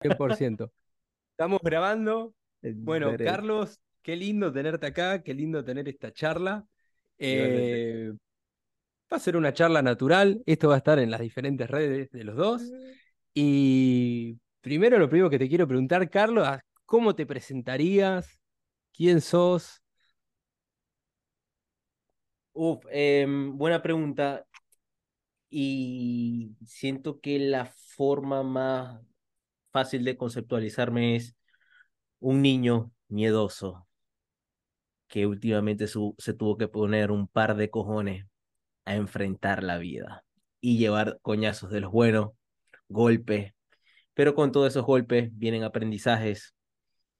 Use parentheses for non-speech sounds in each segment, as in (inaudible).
100%. Estamos grabando. Bueno. Carlos, qué lindo tenerte acá, qué lindo tener esta charla. Eh, va a ser una charla natural, esto va a estar en las diferentes redes de los dos. Y primero lo primero que te quiero preguntar, Carlos, ¿cómo te presentarías? ¿Quién sos? Uf, em, buena pregunta. Y siento que la forma más fácil de conceptualizarme es un niño miedoso que últimamente su- se tuvo que poner un par de cojones a enfrentar la vida y llevar coñazos de los buenos, golpes, pero con todos esos golpes vienen aprendizajes,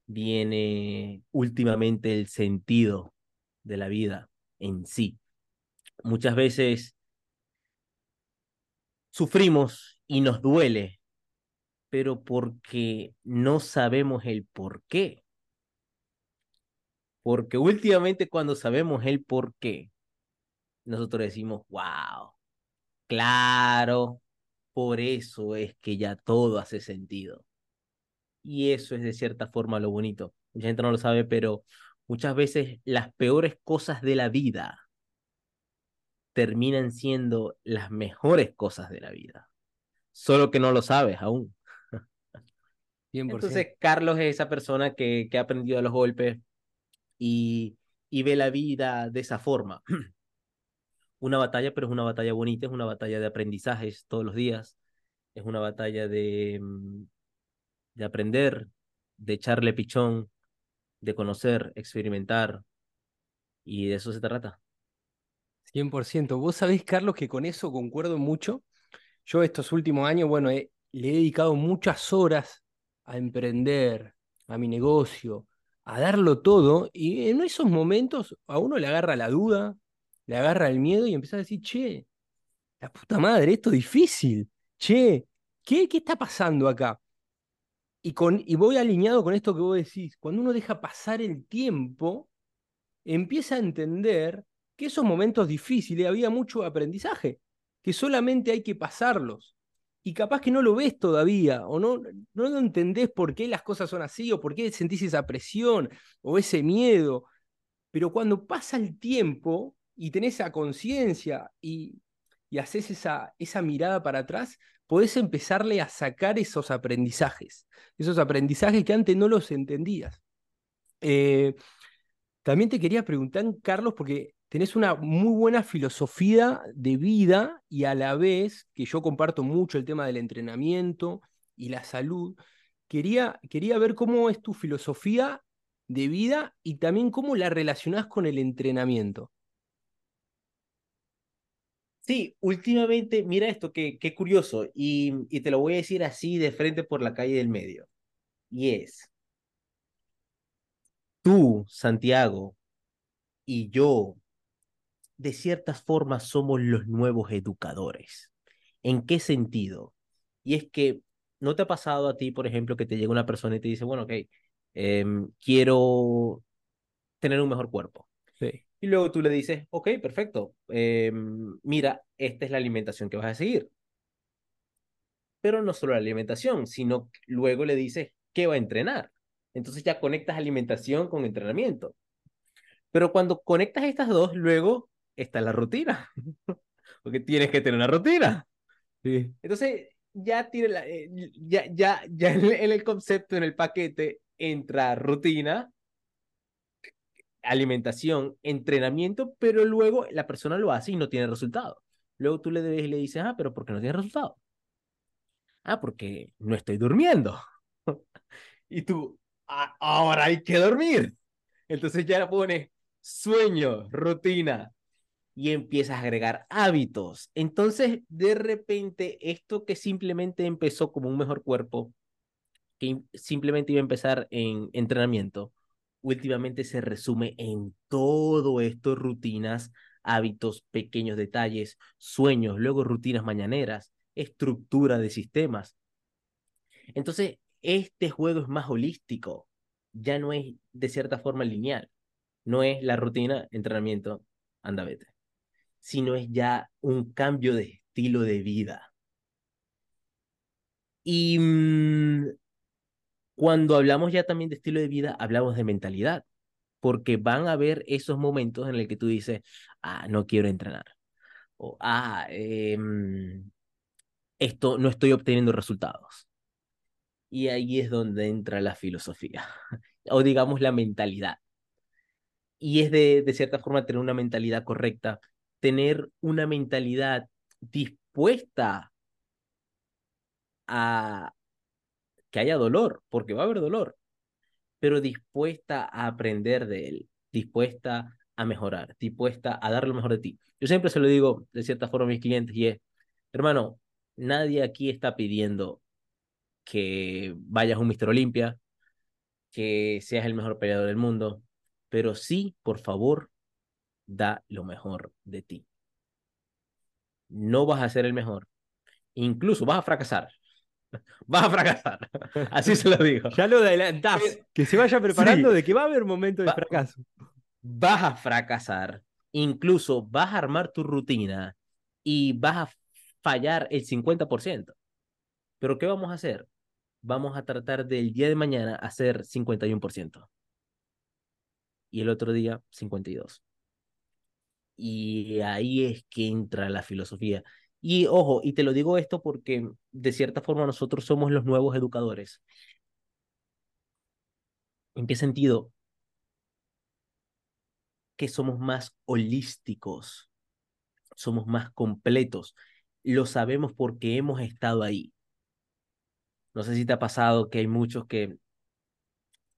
viene últimamente el sentido de la vida en sí. Muchas veces sufrimos y nos duele, pero porque no sabemos el por qué. Porque últimamente cuando sabemos el por qué, nosotros decimos, wow, claro, por eso es que ya todo hace sentido. Y eso es de cierta forma lo bonito. Mucha gente no lo sabe, pero muchas veces las peores cosas de la vida terminan siendo las mejores cosas de la vida. Solo que no lo sabes aún. 100%. Entonces, Carlos es esa persona que, que ha aprendido a los golpes y, y ve la vida de esa forma. (clears throat) Una batalla, pero es una batalla bonita, es una batalla de aprendizajes todos los días, es una batalla de, mm, de aprender, de echarle pichón, de conocer, experimentar, y de eso se trata. 100%. Vos sabés, Carlos, que con eso concuerdo mucho. Yo estos últimos años, bueno, le he dedicado muchas horas a emprender, a mi negocio, a darlo todo, y en esos momentos a uno le agarra la duda, le agarra el miedo y empieza a decir, che, la puta madre, esto es difícil, che, ¿qué, qué está pasando acá? Y, con, y voy alineado con esto que vos decís, cuando uno deja pasar el tiempo, empieza a entender que esos momentos difíciles había mucho aprendizaje, que solamente hay que pasarlos. Y capaz que no lo ves todavía, o no, no lo entendés por qué las cosas son así, o por qué sentís esa presión, o ese miedo. Pero cuando pasa el tiempo y tenés esa conciencia y, y haces esa, esa mirada para atrás, podés empezarle a sacar esos aprendizajes, esos aprendizajes que antes no los entendías. Eh, también te quería preguntar, Carlos, porque tenés una muy buena filosofía de vida y a la vez, que yo comparto mucho el tema del entrenamiento y la salud, quería, quería ver cómo es tu filosofía de vida y también cómo la relacionás con el entrenamiento. Sí, últimamente, mira esto, qué, curioso, y, y te lo voy a decir así de frente por la calle del medio. Y es, tú, Santiago, y yo, de ciertas formas, somos los nuevos educadores. ¿En qué sentido? Y es que, ¿no te ha pasado a ti, por ejemplo, que te llega una persona y te dice, bueno, ok, em, quiero tener un mejor cuerpo? Sí. Y luego tú le dices, ok, perfecto, em, mira, esta es la alimentación que vas a seguir. Pero no solo la alimentación, sino que luego le dices qué va a entrenar. Entonces ya conectas alimentación con entrenamiento. Pero cuando conectas estas dos, luego está la rutina. (laughs) Porque tienes que tener una rutina. Sí. Entonces ya tiene la, eh, ya, ya, ya en el, concepto, en el paquete, entra rutina, alimentación, entrenamiento, pero luego la persona lo hace y no tiene resultado. Luego tú le debes y le dices, ah, pero ¿por qué no tiene resultado? Ah, porque no estoy durmiendo. (laughs) y tú, "Ah, ahora hay que dormir. Entonces ya pones sueño, rutina y empiezas a agregar hábitos. Entonces, de repente, esto que simplemente empezó como un mejor cuerpo, que simplemente iba a empezar en entrenamiento, últimamente se resume en todo esto, rutinas, hábitos, pequeños detalles, sueños, luego rutinas mañaneras, estructura de sistemas. Entonces, este juego es más holístico, ya no es de cierta forma lineal, no es la rutina, entrenamiento, anda, vete, sino es ya un cambio de estilo de vida. Y mmm, Cuando hablamos ya también de estilo de vida, hablamos de mentalidad, porque van a haber esos momentos en el que tú dices, ah, no quiero entrenar, o ah, em, esto no estoy obteniendo resultados. Y ahí es donde entra la filosofía, (laughs) o digamos la mentalidad. Y es de, de cierta forma tener una mentalidad correcta, tener una mentalidad dispuesta a que haya dolor, porque va a haber dolor, pero dispuesta a aprender de él, dispuesta a mejorar, dispuesta a dar lo mejor de ti. Yo siempre se lo digo de cierta forma a mis clientes y es, hermano, nadie aquí está pidiendo que vayas a un Mister Olimpia, que seas el mejor peleador del mundo, pero sí, por favor, da lo mejor de ti. No vas a ser el mejor. Incluso vas a fracasar. (laughs) Vas a fracasar. (laughs) Así se lo digo. ya lo adelantás. Que se vaya preparando de que va a haber momentos de fracaso. Vas a fracasar. Incluso vas a armar tu rutina y vas a fallar el 50%. Pero ¿qué vamos a hacer? Vamos a tratar del día de mañana hacer 51%. Y el otro día 52%. Y ahí es que entra la filosofía. Y ojo, y te lo digo esto porque de cierta forma nosotros somos los nuevos educadores. ¿En qué sentido? Que somos más holísticos, somos más completos. Lo sabemos porque hemos estado ahí. No sé si te ha pasado que hay muchos que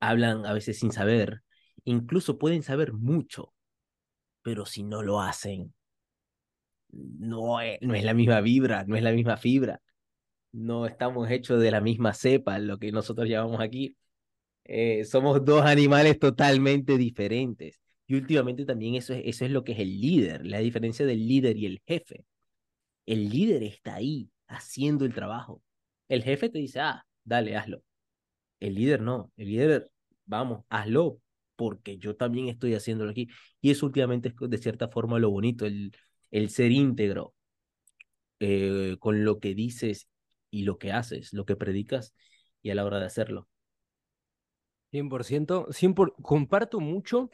hablan a veces sin saber, incluso pueden saber mucho, pero si no lo hacen, no es, no es la misma vibra, no es la misma fibra. No estamos hechos de la misma cepa, lo que nosotros llamamos aquí. Eh, somos dos animales totalmente diferentes. Y últimamente también eso es, eso es lo que es el líder, la diferencia del líder y el jefe. El líder está ahí haciendo el trabajo. El jefe te dice, ah, dale, hazlo. El líder no, el líder, vamos, hazlo, porque yo también estoy haciéndolo aquí. Y eso últimamente es de cierta forma lo bonito, el, el ser íntegro eh, con lo que dices y lo que haces, lo que predicas y a la hora de hacerlo. 100%, 100%, comparto mucho,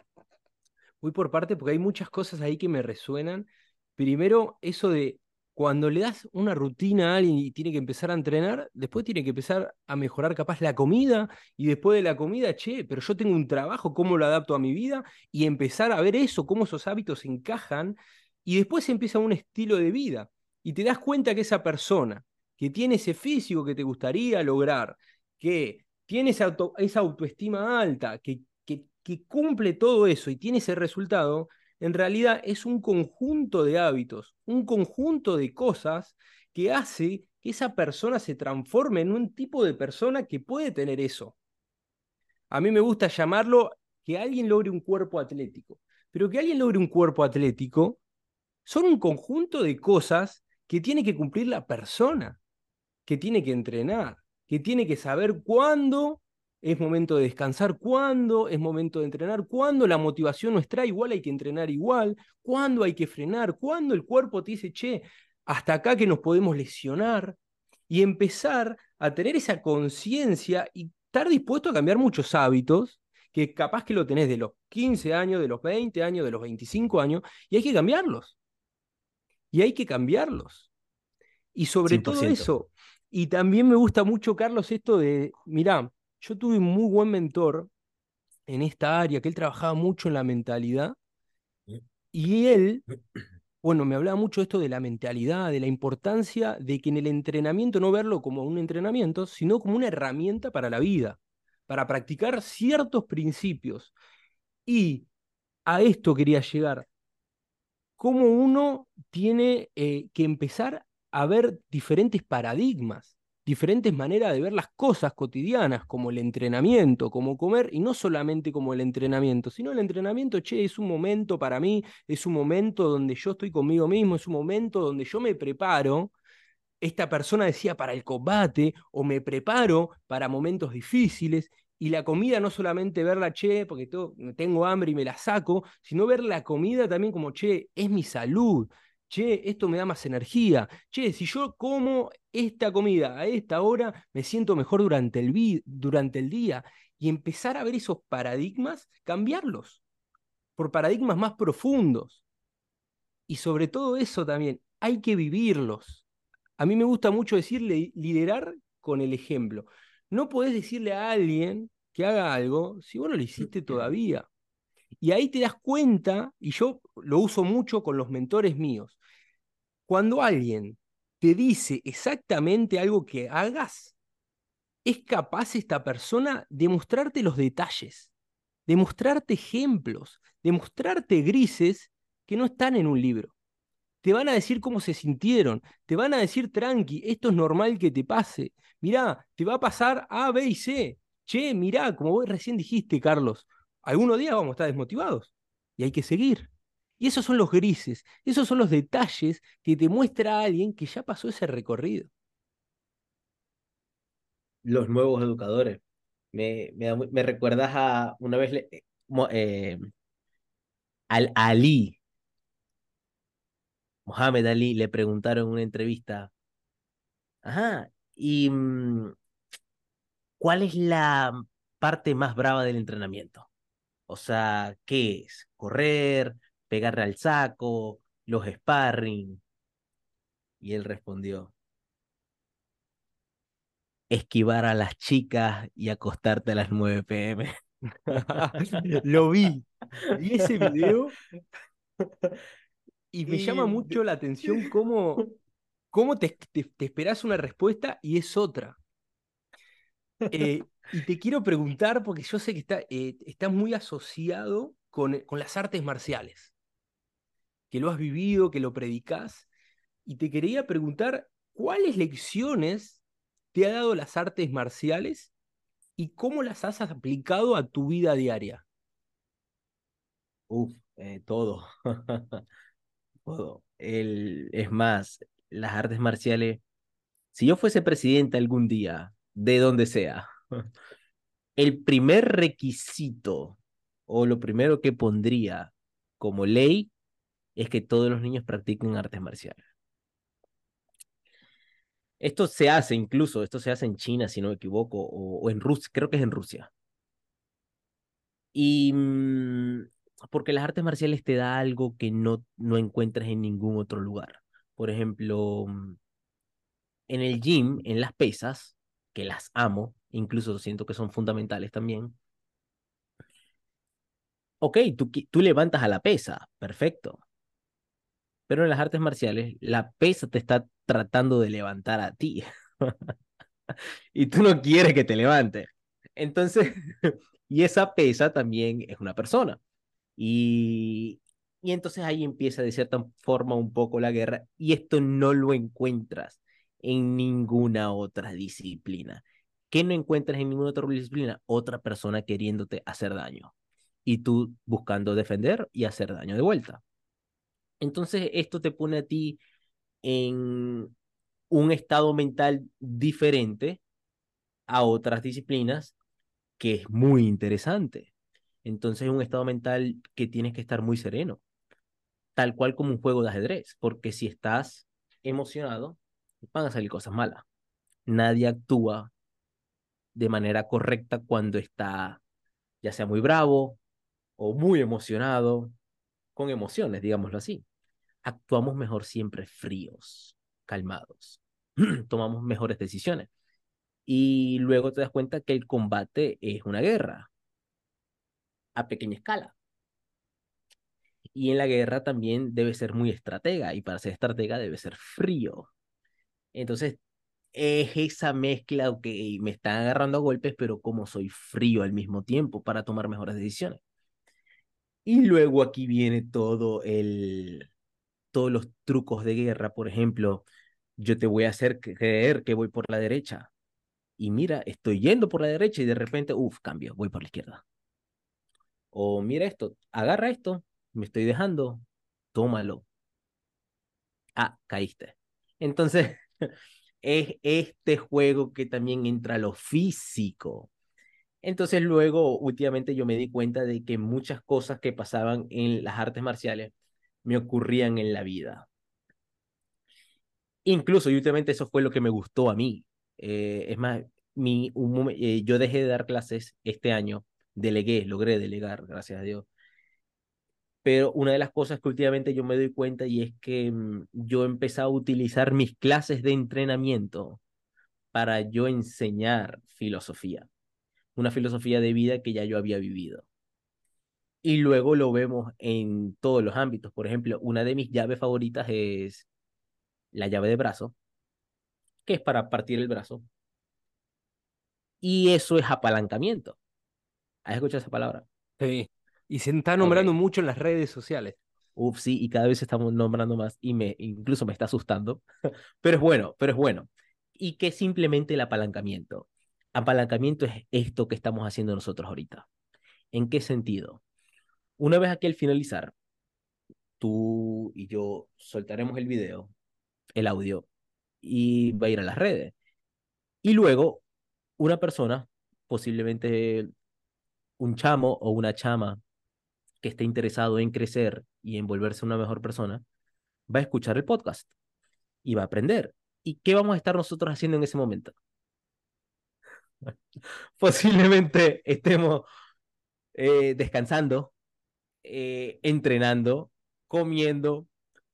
voy por parte porque hay muchas cosas ahí que me resuenan. Primero, eso de cuando le das una rutina a alguien y tiene que empezar a entrenar, después tiene que empezar a mejorar capaz la comida y después de la comida, che, pero yo tengo un trabajo, ¿cómo lo adapto a mi vida? Y empezar a ver eso, cómo esos hábitos encajan y después empieza un estilo de vida y te das cuenta que esa persona que tiene ese físico que te gustaría lograr, que tiene esa, autoestima alta, que cumple todo eso y tiene ese resultado, en realidad es un conjunto de hábitos, un conjunto de cosas que hace que esa persona se transforme en un tipo de persona que puede tener eso. A mí me gusta llamarlo que alguien logre un cuerpo atlético, pero que alguien logre un cuerpo atlético son un conjunto de cosas que tiene que cumplir la persona, que tiene que entrenar, que tiene que saber cuándo es momento de descansar, cuándo es momento de entrenar, cuándo la motivación no está igual, hay que entrenar igual, cuándo hay que frenar, cuándo el cuerpo te dice, che, hasta acá que nos podemos lesionar, y empezar a tener esa conciencia y estar dispuesto a cambiar muchos hábitos que capaz que lo tenés de los 15 años, de los 20 años, de los 25 años, y hay que cambiarlos y hay que cambiarlos. Y sobre todo eso, y también me gusta mucho, Carlos, esto de, mirá, yo tuve un muy buen mentor en esta área, que él trabajaba mucho en la mentalidad, y él, bueno, me hablaba mucho esto de la mentalidad, de la importancia de que en el entrenamiento no verlo como un entrenamiento, sino como una herramienta para la vida, para practicar ciertos principios. Y a esto quería llegar cómo uno tiene eh, que empezar a ver diferentes paradigmas, diferentes maneras de ver las cosas cotidianas, como el entrenamiento, como comer, y no solamente como el entrenamiento, sino el entrenamiento, che, es un momento para mí, es un momento donde yo estoy conmigo mismo, es un momento donde yo me preparo. Esta persona decía para el combate o me preparo para momentos difíciles y la comida no solamente verla, che, porque tengo hambre y me la saco, sino ver la comida también como, che, es mi salud, Che, esto me da más energía. Che, si yo como esta comida a esta hora, me siento mejor durante el, durante el día. Y empezar a ver esos paradigmas, cambiarlos por paradigmas más profundos. Y sobre todo eso también, hay que vivirlos. A mí me gusta mucho decirle liderar con el ejemplo. No podés decirle a alguien que haga algo si vos no lo hiciste todavía. Y ahí te das cuenta, y yo lo uso mucho con los mentores míos, cuando alguien te dice exactamente algo que hagas, es capaz esta persona de mostrarte los detalles, de mostrarte ejemplos, de mostrarte grises que no están en un libro. Te van a decir cómo se sintieron, te van a decir tranqui, esto es normal que te pase. Mirá, te va a pasar A, B y C. Che, mirá, como vos recién dijiste, Carlos, algunos días vamos a estar desmotivados y hay que seguir. Y esos son los grises, esos son los detalles que te muestra alguien que ya pasó ese recorrido. Los nuevos educadores. Me, me, recuerdas a una vez eh, eh, al Ali, Mohamed Ali, le preguntaron en una entrevista, ajá, ¿y mm, cuál es la parte más brava del entrenamiento? O sea, ¿qué es? ¿Correr? ¿Pegarle al saco? ¿Los sparring? Y él respondió, esquivar a las chicas y acostarte a las 9 pm. (laughs) Lo vi. Vi ese video y me llama mucho la atención cómo, cómo te, te, esperas una respuesta y es otra. Eh, y te quiero preguntar, porque yo sé que está, eh, está muy asociado con, con, las artes marciales, que lo has vivido, que lo predicas, y te quería preguntar, ¿cuáles lecciones te ha dado las artes marciales y cómo las has aplicado a tu vida diaria? Uf, eh, todo. (laughs) todo. El, es más, las artes marciales, si yo fuese presidente algún día, de donde sea, el primer requisito o lo primero que pondría como ley es que todos los niños practiquen artes marciales. Esto se hace incluso, esto se hace en China, si no me equivoco, o, en Rusia, creo que es en Rusia. Y mm, porque las artes marciales te da algo que no, no encuentras en ningún otro lugar. Por ejemplo, mm, en el gym, en las pesas, que las amo, incluso siento que son fundamentales también. Ok, tú, tú levantas a la pesa, perfecto. Pero en las artes marciales, la pesa te está tratando de levantar a ti. (laughs) y tú no quieres que te levante. Entonces, (laughs) y esa pesa también es una persona. Y, y entonces ahí empieza de cierta forma un poco la guerra. Y esto no lo encuentras en ninguna otra disciplina. ¿Qué no encuentras en ninguna otra disciplina? Otra persona queriéndote hacer daño. Y tú buscando defender y hacer daño de vuelta. Entonces, esto te pone a ti en un estado mental diferente a otras disciplinas que es muy interesante. Entonces es un estado mental que tienes que estar muy sereno, tal cual como un juego de ajedrez, porque si estás emocionado, van a salir cosas malas. Nadie actúa de manera correcta cuando está ya sea muy bravo o muy emocionado, con emociones, digámoslo así actuamos mejor siempre fríos, calmados, (clears throat) tomamos mejores decisiones. Y luego te das cuenta que el combate es una guerra a pequeña escala. Y en la guerra también debe ser muy estratega, y para ser estratega debe ser frío. Entonces, es esa mezcla que me están agarrando a golpes, pero como soy frío al mismo tiempo para tomar mejores decisiones. Y luego aquí viene todo el, todos los trucos de guerra, por ejemplo, yo te voy a hacer creer que voy por la derecha. Y mira, estoy yendo por la derecha y de repente, uff, cambio, voy por la izquierda. O mira esto, agarra esto, me estoy dejando, tómalo. Ah, caíste. Entonces, (laughs) es este juego que también entra lo físico. Entonces luego, últimamente yo me di cuenta de que muchas cosas que pasaban en las artes marciales me ocurrían en la vida. Incluso, y últimamente eso fue lo que me gustó a mí. Eh, es más, mi, un, eh, yo dejé de dar clases este año, delegué, logré delegar, gracias a Dios. Pero una de las cosas que últimamente yo me doy cuenta y es que mm, yo empecé a utilizar mis clases de entrenamiento para yo enseñar filosofía, una filosofía de vida que ya yo había vivido. Y luego lo vemos en todos los ámbitos. Por ejemplo, una de mis llaves favoritas es la llave de brazo, que es para partir el brazo. Y eso es apalancamiento. ¿Has escuchado esa palabra? Sí. Y se está nombrando mucho en las redes sociales. Uf, sí, y cada vez estamos nombrando más y me incluso me está asustando. (laughs) pero es bueno, pero es bueno. ¿Y qué es simplemente el apalancamiento? Apalancamiento es esto que estamos haciendo nosotros ahorita. ¿En qué sentido? Una vez aquí al finalizar, tú y yo soltaremos el video, el audio, y va a ir a las redes. Y luego, una persona, posiblemente un chamo o una chama que esté interesado en crecer y en volverse una mejor persona, va a escuchar el podcast y va a aprender. ¿Y qué vamos a estar nosotros haciendo en ese momento? (laughs) Posiblemente estemos eh, descansando, eh, entrenando, comiendo,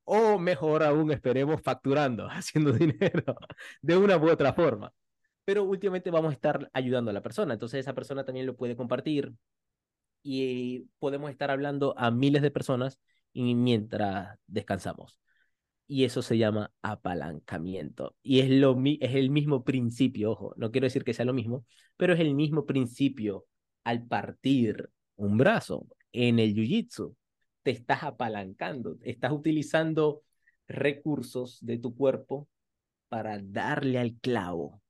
o mejor aún, esperemos facturando, (laughs) haciendo dinero de una u otra forma. Pero últimamente vamos a estar ayudando a la persona, entonces esa persona también lo puede compartir y podemos estar hablando a miles de personas mientras descansamos. Y eso se llama apalancamiento. Y es, lo, es el mismo principio, ojo, no quiero decir que sea lo mismo, pero es el mismo principio al partir un brazo en el jiu-jitsu. Te estás apalancando, estás utilizando recursos de tu cuerpo para darle al clavo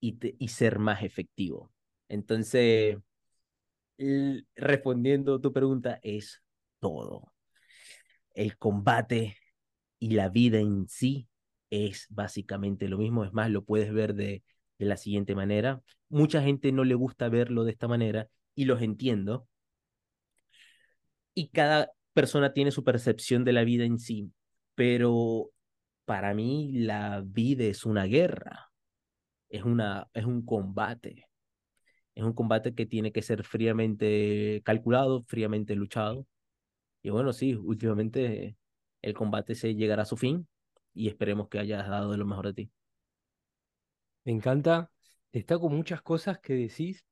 y, y ser más efectivo. Entonces, respondiendo tu pregunta, es todo. El combate y la vida en sí es básicamente lo mismo. Es más, lo puedes ver de, de la siguiente manera. Mucha gente no le gusta verlo de esta manera y los entiendo. Y cada persona tiene su percepción de la vida en sí, pero para mí la vida es una guerra, es, una, es un combate. Es un combate que tiene que ser fríamente calculado, fríamente luchado. Y bueno, sí, últimamente el combate se llegará a su fin y esperemos que hayas dado de lo mejor de ti. Me encanta. Destaco muchas cosas que decís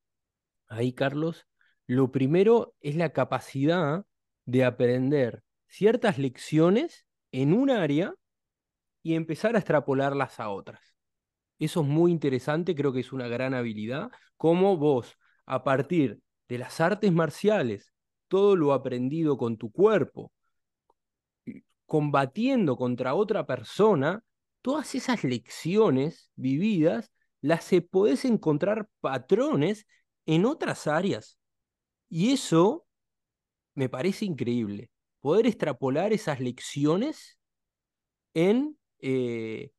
ahí, Carlos. Lo primero es la capacidad de aprender ciertas lecciones en un área y empezar a extrapolarlas a otras. Eso es muy interesante, creo que es una gran habilidad. Cómo vos, a partir de las artes marciales, todo lo aprendido con tu cuerpo, combatiendo contra otra persona, todas esas lecciones vividas, las podés encontrar patrones en otras áreas. Y eso me parece increíble. Poder extrapolar esas lecciones en eh,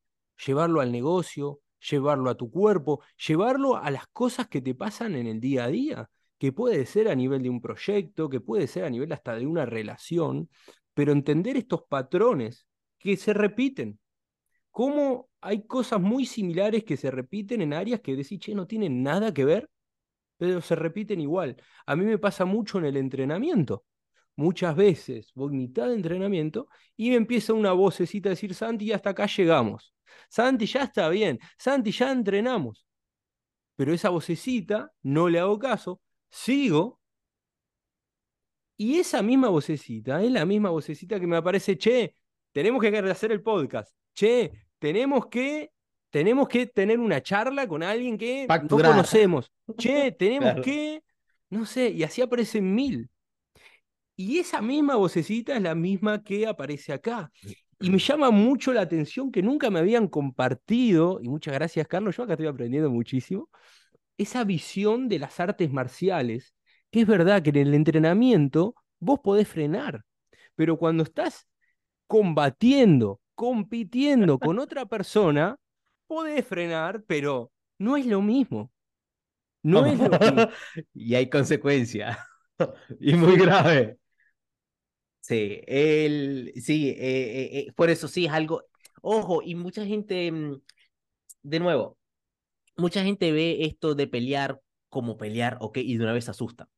llevarlo al negocio, llevarlo a tu cuerpo, llevarlo a las cosas que te pasan en el día a día, que puede ser a nivel de un proyecto, que puede ser a nivel hasta de una relación, pero entender estos patrones que se repiten. Cómo hay cosas muy similares que se repiten en áreas que decís, che, no tienen nada que ver, pero se repiten igual. A mí me pasa mucho en el entrenamiento muchas veces voy mitad de entrenamiento y me empieza una vocecita a decir, Santi, hasta acá llegamos. Santi, ya está bien. Santi, ya entrenamos. Pero esa vocecita, no le hago caso, sigo. Y esa misma vocecita es la misma vocecita que me aparece, che, tenemos que hacer el podcast. Che, tenemos que, tenemos que tener una charla con alguien que no conocemos. Che, (laughs) tenemos que, no sé, y así aparecen mil. Y esa misma vocecita es la misma que aparece acá. Y me llama mucho la atención que nunca me habían compartido, y muchas gracias Carlos, yo acá estoy aprendiendo muchísimo, esa visión de las artes marciales, que es verdad que en el entrenamiento vos podés frenar, pero cuando estás combatiendo, compitiendo con (laughs) otra persona, podés frenar, pero no es lo mismo. No es lo mismo. (laughs) y hay consecuencias. (laughs) y muy grave. Sí, el, sí, eh, eh, eh, por eso sí es algo, Ojo, y mucha gente, mm, de nuevo, mucha gente ve esto de pelear como pelear, ok, y de una vez asusta.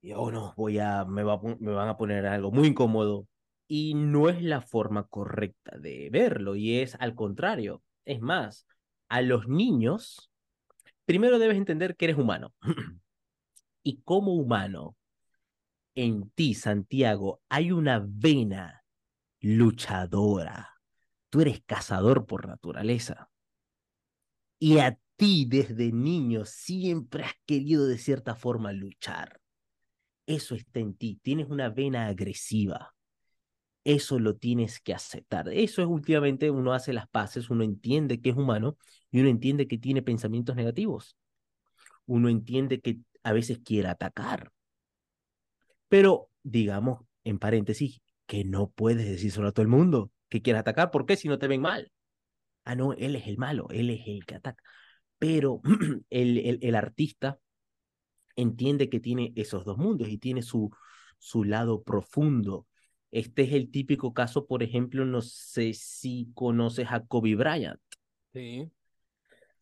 Y, oh no, voy a, me, va, me van a poner algo muy incómodo. Y no es la forma correcta de verlo, y es al contrario. Es más, a los niños, primero debes entender que eres humano. (clears throat) y como humano, en ti, Santiago, hay una vena luchadora. Tú eres cazador por naturaleza. Y a ti desde niño siempre has querido de cierta forma luchar. Eso está en ti. Tienes una vena agresiva. Eso lo tienes que aceptar. Eso es últimamente uno hace las paces, uno entiende que es humano y uno entiende que tiene pensamientos negativos. Uno entiende que a veces quiere atacar. Pero digamos, en paréntesis, que no puedes decir solo a todo el mundo que quieres atacar. ¿Por qué? Si no te ven mal. Ah, no, él es el malo, él es el que ataca. Pero (clears throat) el, el, el artista entiende que tiene esos dos mundos y tiene su, su lado profundo. Este es el típico caso, por ejemplo, no sé si conoces a Kobe Bryant. Sí.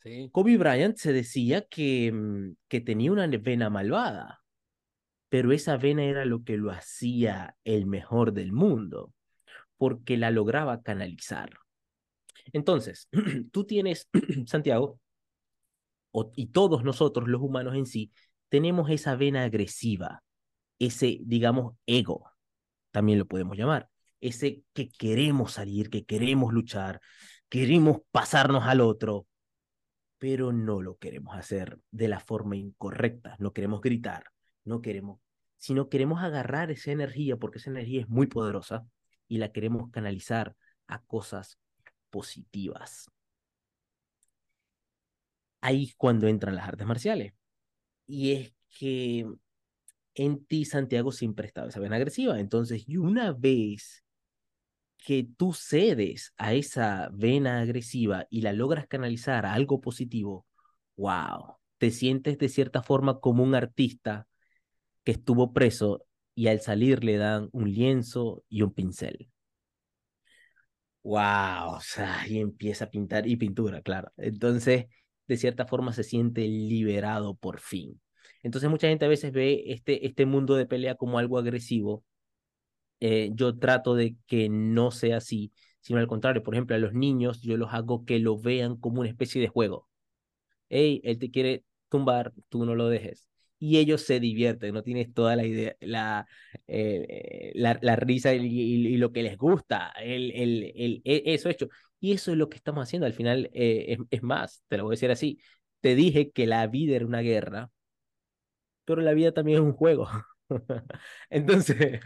Sí. Kobe Bryant se decía que, mm, que tenía una vena malvada, pero esa vena era lo que lo hacía el mejor del mundo, porque la lograba canalizar. Entonces, (clears throat) tú tienes, (clears throat) Santiago, y todos nosotros, los humanos en sí, tenemos esa vena agresiva, ese, digamos, ego, también lo podemos llamar, ese que queremos salir, que queremos luchar, queremos pasarnos al otro, pero no lo queremos hacer de la forma incorrecta, no queremos gritar, no queremos, sino queremos agarrar esa energía, porque esa energía es muy poderosa y la queremos canalizar a cosas positivas. Ahí es cuando entran las artes marciales. Y es que en ti, Santiago, siempre estaba esa vena agresiva. Entonces, y una vez que tú cedes a esa vena agresiva y la logras canalizar a algo positivo, wow, te sientes de cierta forma como un artista que estuvo preso y al salir le dan un lienzo y un pincel. Wow, o sea, y empieza a pintar y pintura, claro. Entonces, de cierta forma se siente liberado por fin. Entonces, mucha gente a veces ve este, este mundo de pelea como algo agresivo. Eh, yo trato de que no sea así, sino al contrario. Por ejemplo, a los niños yo los hago que lo vean como una especie de juego. Hey, él te quiere tumbar, tú no lo dejes y ellos se divierten, no tienes toda la idea, la, eh, la, la, risa y, lo que les gusta, el, el, el, e, eso hecho. Y eso es lo que estamos haciendo. Al final, eh, es, es, más, te lo voy a decir así, te dije que la vida era una guerra, pero la vida también es un juego. (laughs) entonces,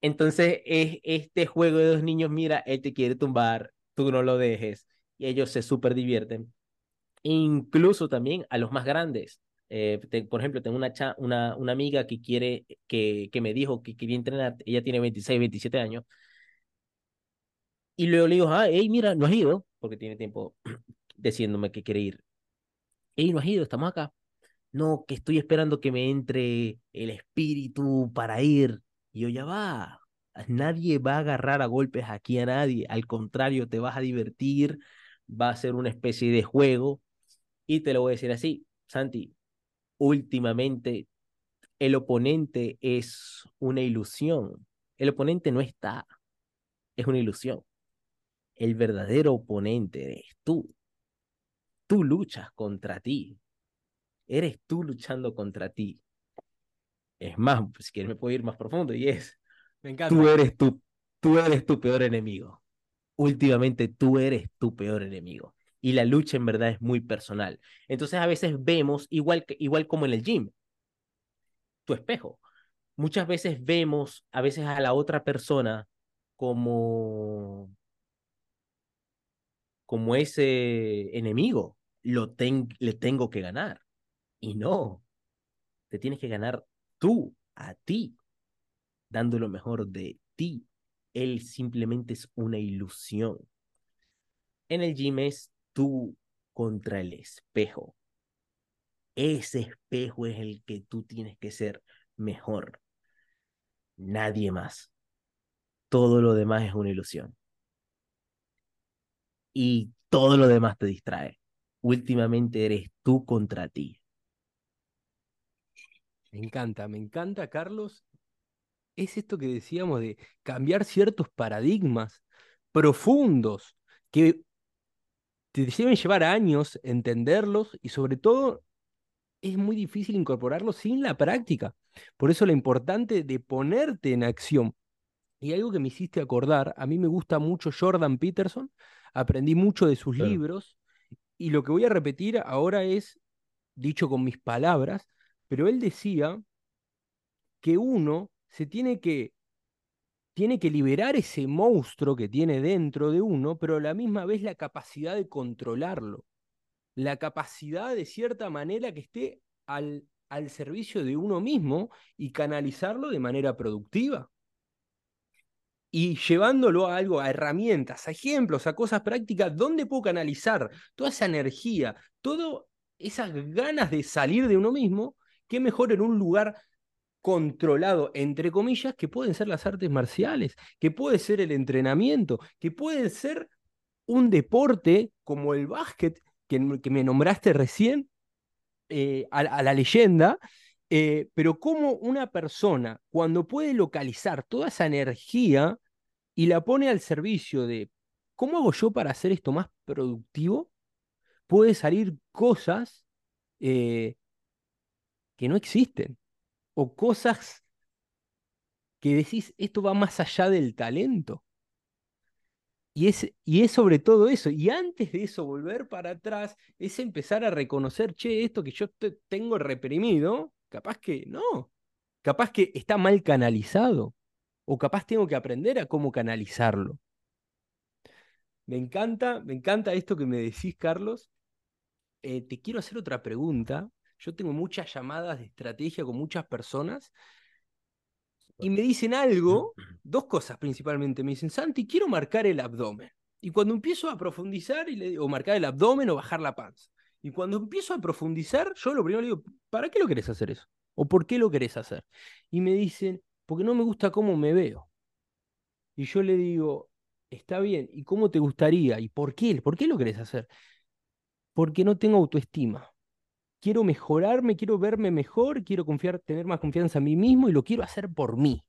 entonces es este juego de dos niños, mira, él te quiere tumbar, tú no lo dejes, y ellos se súper divierten. Incluso también a los más grandes eh, te, por ejemplo, tengo una, cha, una, una amiga que quiere, que, que me dijo que quería entrenar, ella tiene 26, 27 años, y luego le digo, ah, hey, mira, no has ido, porque tiene tiempo (clears throat) diciéndome que quiere ir. Hey, no has ido, estamos acá. No, que estoy esperando que me entre el espíritu para ir. Y yo ya va. Nadie va a agarrar a golpes aquí a nadie. Al contrario, te vas a divertir. Va a ser una especie de juego. Y te lo voy a decir así, Santi, últimamente el oponente es una ilusión. El oponente no está, es una ilusión. El verdadero oponente eres tú. Tú luchas contra ti. Eres tú luchando contra ti. Es más, si quieres me puedo ir más profundo y es, Me encanta. tú eres tu, tú eres tu peor enemigo. Últimamente tú eres tu peor enemigo y la lucha en verdad es muy personal. Entonces a veces vemos, igual, que, igual como en el gym, tu espejo. Muchas veces vemos a veces a la otra persona como, como ese enemigo. Lo ten, le tengo que ganar. Y no, te tienes que ganar tú, a ti, dando lo mejor de ti. Él simplemente es una ilusión. En el gym es tú contra el espejo. Ese espejo es el que tú tienes que ser mejor. Nadie más. Todo lo demás es una ilusión. y todo lo demás te distrae. Últimamente eres tú contra ti. Me encanta, me encanta, Carlos. Es esto que decíamos de cambiar ciertos paradigmas profundos que te deben llevar años entenderlos y sobre todo es muy difícil incorporarlos sin la práctica. Por eso lo importante de ponerte en acción. Y algo que me hiciste acordar, a mí me gusta mucho Jordan Peterson, aprendí mucho de sus libros y lo que voy a repetir ahora es dicho con mis palabras, pero él decía que uno se tiene que tiene que liberar ese monstruo que tiene dentro de uno, pero a la misma vez la capacidad de controlarlo, la capacidad de cierta manera que esté al, al servicio de uno mismo y canalizarlo de manera productiva. Y llevándolo a algo, a herramientas, a ejemplos, a cosas prácticas, ¿dónde puedo canalizar toda esa energía, todas esas ganas de salir de uno mismo? ¿Qué mejor en un lugar controlado, entre comillas, que pueden ser las artes marciales, que puede ser el entrenamiento, que puede ser un deporte como el básquet, que, me nombraste recién, eh, a, la leyenda, eh, pero como una persona, cuando puede localizar toda esa energía y la pone al servicio de, ¿cómo hago yo para hacer esto más productivo? Puede salir cosas eh, que no existen o cosas que decís, esto va más allá del talento. Y es, y es sobre todo eso. Y antes de eso, volver para atrás, es empezar a reconocer, che, esto que yo tengo reprimido, capaz que no. Capaz que está mal canalizado. O capaz tengo que aprender a cómo canalizarlo. Me encanta, me encanta esto que me decís, Carlos. Eh, te quiero hacer otra pregunta yo tengo muchas llamadas de estrategia con muchas personas y me dicen algo, dos cosas principalmente. Me dicen, Santi, quiero marcar el abdomen. Y cuando empiezo a profundizar, y le o marcar el abdomen o bajar la panza. Y cuando empiezo a profundizar, yo lo primero le digo, ¿para qué lo querés hacer eso? ¿O por qué lo querés hacer? Y me dicen, porque no me gusta cómo me veo. Y yo le digo, está bien, ¿y cómo te gustaría? ¿Y por qué? ¿Por qué lo querés hacer? Porque no tengo autoestima quiero mejorarme, quiero verme mejor, quiero confiar, tener más confianza en mí mismo y lo quiero hacer por mí.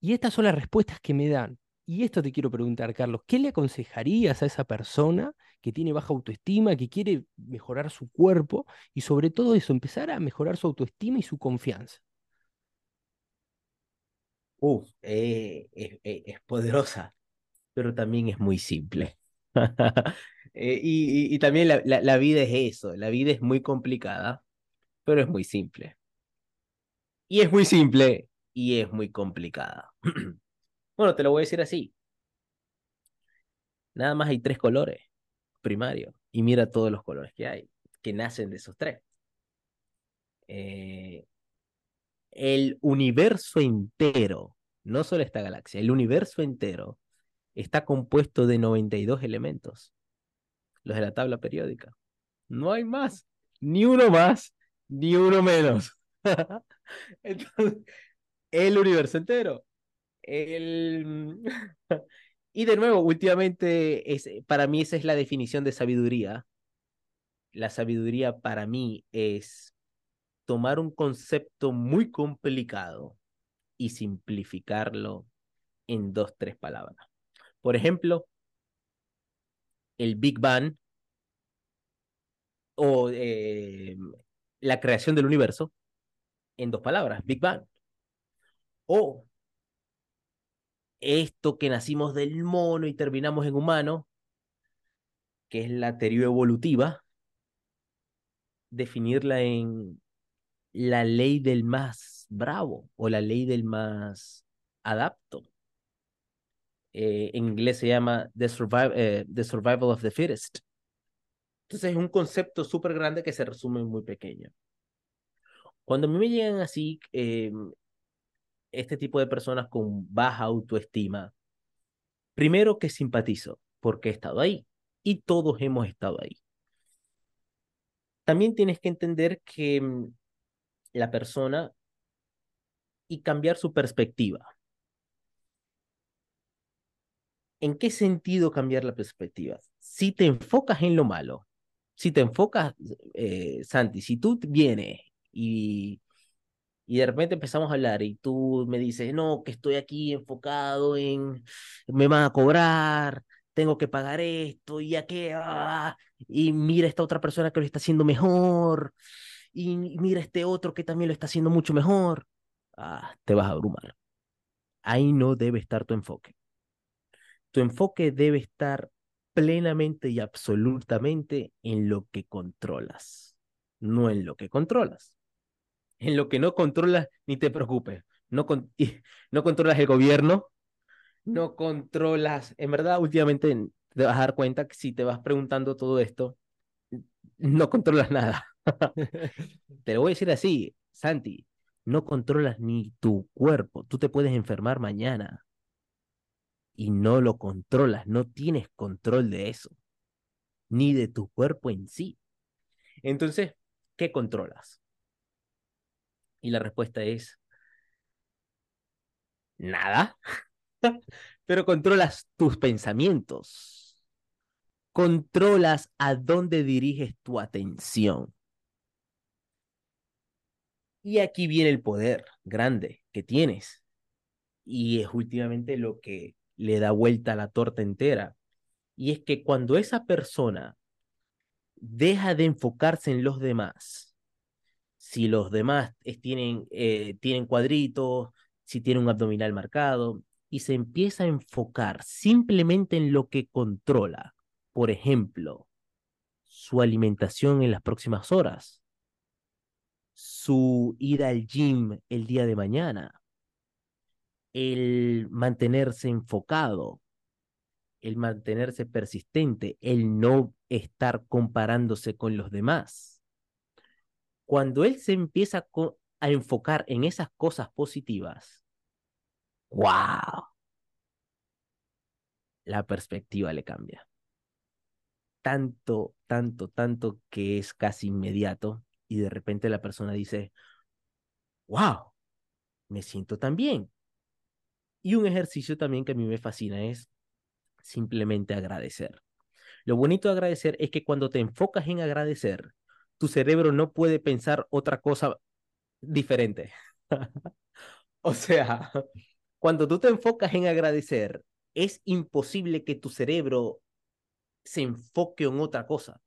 Y estas son las respuestas que me dan. Y esto te quiero preguntar, Carlos, ¿qué le aconsejarías a esa persona que tiene baja autoestima, que quiere mejorar su cuerpo y sobre todo eso, empezar a mejorar su autoestima y su confianza? Uf, eh, es poderosa, pero también es muy simple. (laughs) Eh, y, también la, la, vida es eso, la vida es muy complicada, pero es muy simple. Y es muy simple y es muy complicada. (clears throat) bueno, te lo voy a decir así. Nada más hay tres colores primarios y mira todos los colores que hay, que nacen de esos tres. Eh, el universo entero, no solo esta galaxia, el universo entero está compuesto de 92 elementos los de la tabla periódica. No hay más, ni uno más, ni uno menos. (laughs) El universo entero. El... (laughs) y de nuevo, últimamente, para mí esa es la definición de sabiduría. La sabiduría para mí es tomar un concepto muy complicado y simplificarlo en dos, tres palabras. Por ejemplo, el Big Bang o eh, la creación del universo en dos palabras, Big Bang. O esto que nacimos del mono y terminamos en humano, que es la teoría evolutiva, definirla en la ley del más bravo o la ley del más adapto. Eh, en inglés se llama the, eh, the Survival of the Fittest. Entonces es un concepto súper grande que se resume en muy pequeño. Cuando a mí me llegan así, eh, este tipo de personas con baja autoestima, primero que simpatizo, porque he estado ahí y todos hemos estado ahí. También tienes que entender que mm, la persona y cambiar su perspectiva. ¿En qué sentido cambiar la perspectiva? Si te enfocas en lo malo, si te enfocas, eh, Santi, si tú vienes y, y de repente empezamos a hablar y tú me dices, no, que estoy aquí enfocado en, me van a cobrar, tengo que pagar esto, y ya que, ah, y mira esta otra persona que lo está haciendo mejor, y mira este otro que también lo está haciendo mucho mejor, ah, te vas a abrumar. Ahí no debe estar tu enfoque. Tu enfoque debe estar plenamente y absolutamente en lo que controlas, no en lo que controlas. En lo que no controlas, ni te preocupes. No, con, (laughs) no controlas el gobierno, no controlas, en verdad, últimamente te vas a dar cuenta que si te vas preguntando todo esto, no controlas nada. (laughs) te lo voy a decir así, Santi, no controlas ni tu cuerpo. Tú te puedes enfermar mañana y no lo controlas, no tienes control de eso, ni de tu cuerpo en sí. Entonces, ¿qué controlas? Y la respuesta es nada, (laughs) pero controlas tus pensamientos, controlas a dónde diriges tu atención. Y aquí viene el poder grande que tienes. Y es últimamente lo que le da vuelta a la torta entera. Y es que cuando esa persona deja de enfocarse en los demás, si los demás tienen, eh, tienen cuadritos, si tiene un abdominal marcado, y se empieza a enfocar simplemente en lo que controla, por ejemplo, su alimentación en las próximas horas, su ida al gym el día de mañana, el mantenerse enfocado, el mantenerse persistente, el no estar comparándose con los demás. Cuando él se empieza a enfocar en esas cosas positivas, ¡wow! La perspectiva le cambia. Tanto, tanto, tanto que es casi inmediato y de repente la persona dice, ¡wow! Me siento tan bien. Y un ejercicio también que a mí me fascina es simplemente agradecer. Lo bonito de agradecer es que cuando te enfocas en agradecer, tu cerebro no puede pensar otra cosa diferente. (laughs) o sea, cuando tú te enfocas en agradecer, es imposible que tu cerebro se enfoque en otra cosa.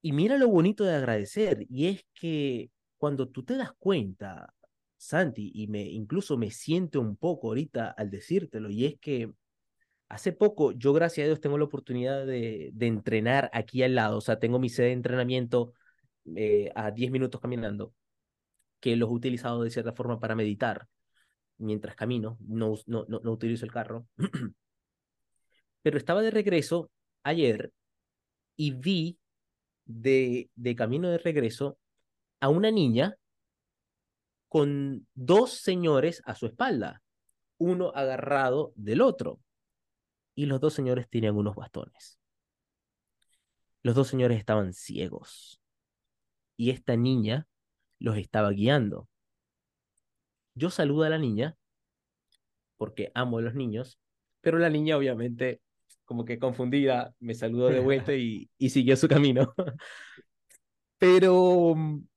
Y mira lo bonito de agradecer, y es que cuando tú te das cuenta Santi, y me incluso me siento un poco ahorita al decírtelo, y es que hace poco yo, gracias a Dios, tengo la oportunidad de, de entrenar aquí al lado, o sea, tengo mi sede de entrenamiento eh, a 10 minutos caminando, que los he utilizado de cierta forma para meditar mientras camino, no, no, no, no utilizo el carro, (clears throat) pero estaba de regreso ayer y vi de, de camino de regreso a una niña con dos señores a su espalda, uno agarrado del otro. Y los dos señores tenían unos bastones. Los dos señores estaban ciegos. Y esta niña los estaba guiando. Yo saludo a la niña porque amo a los niños, pero la niña obviamente como que confundida me saludó de (laughs) vuelta y, y siguió su camino. (laughs) pero mm,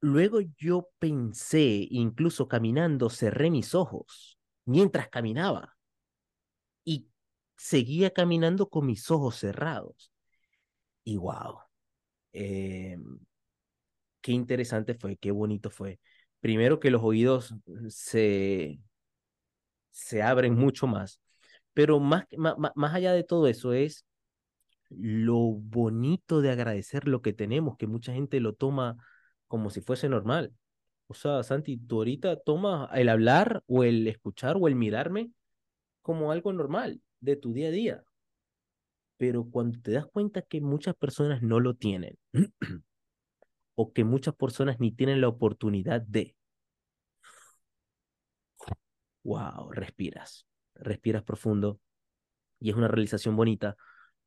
Luego yo pensé, incluso caminando, cerré mis ojos mientras caminaba y seguía caminando con mis ojos cerrados. Y wow, em, qué interesante fue, qué bonito fue. Primero que los oídos se, se abren mucho más, pero más, más, más allá de todo eso es lo bonito de agradecer lo que tenemos, que mucha gente lo toma como si fuese normal. O sea, Santi, tú ahorita tomas el hablar o el escuchar o el mirarme como algo normal de tu día a día. Pero cuando te das cuenta que muchas personas no lo tienen, (clears throat) o que muchas personas ni tienen la oportunidad de, wow, respiras, respiras profundo y es una realización bonita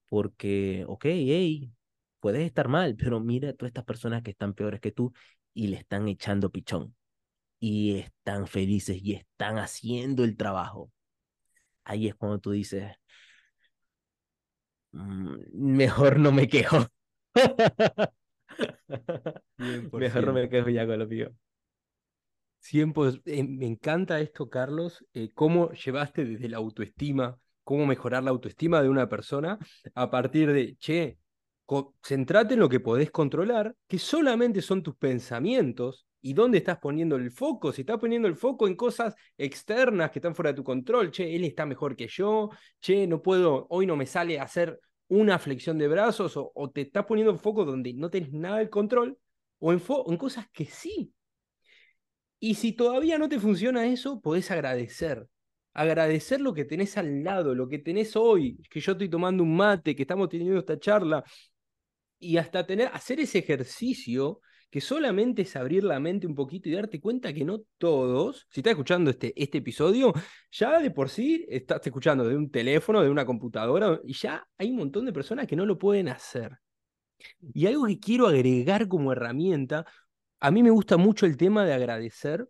porque, ok, hey, puedes estar mal, pero mira a todas estas personas que están peores que tú y le están echando pichón y están felices y están haciendo el trabajo. ahí es cuando tú dices, "Mm, mejor no me quejo. (laughs) Mejor no me quejo ya con lo mío. 100%, eh, me encanta esto, Carlos, eh, cómo llevaste desde la autoestima, cómo mejorar la autoestima de una persona a partir de, che, centrate en lo que podés controlar, que solamente son tus pensamientos y dónde estás poniendo el foco. Si estás poniendo el foco en cosas externas que están fuera de tu control, che, él está mejor que yo, che, no puedo, hoy no me sale hacer una flexión de brazos, o, te estás poniendo el foco donde no tenés nada del control, o en, en cosas que sí. Y si todavía no te funciona eso, podés agradecer. Agradecer lo que tenés al lado, lo que tenés hoy, que yo estoy tomando un mate, que estamos teniendo esta charla, y hasta tener, hacer ese ejercicio que solamente es abrir la mente un poquito y darte cuenta que no todos, si estás escuchando este, este episodio, ya de por sí estás escuchando de un teléfono, de una computadora, y ya hay un montón de personas que no lo pueden hacer. Y algo que quiero agregar como herramienta, a mí me gusta mucho el tema de agradecer.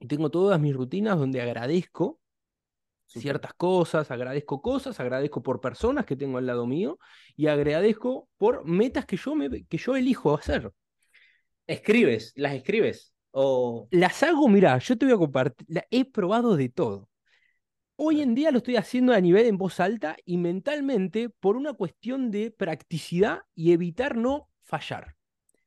y Tengo todas mis rutinas donde agradezco Ciertas cosas, agradezco cosas, agradezco por personas que tengo al lado mío y agradezco por metas que yo, me, que yo elijo hacer. ¿Escribes? ¿Las escribes? O... Las hago, mira, yo te voy a compartir, he probado de todo. Hoy en día lo estoy haciendo a nivel en voz alta y mentalmente por una cuestión de practicidad y evitar no fallar.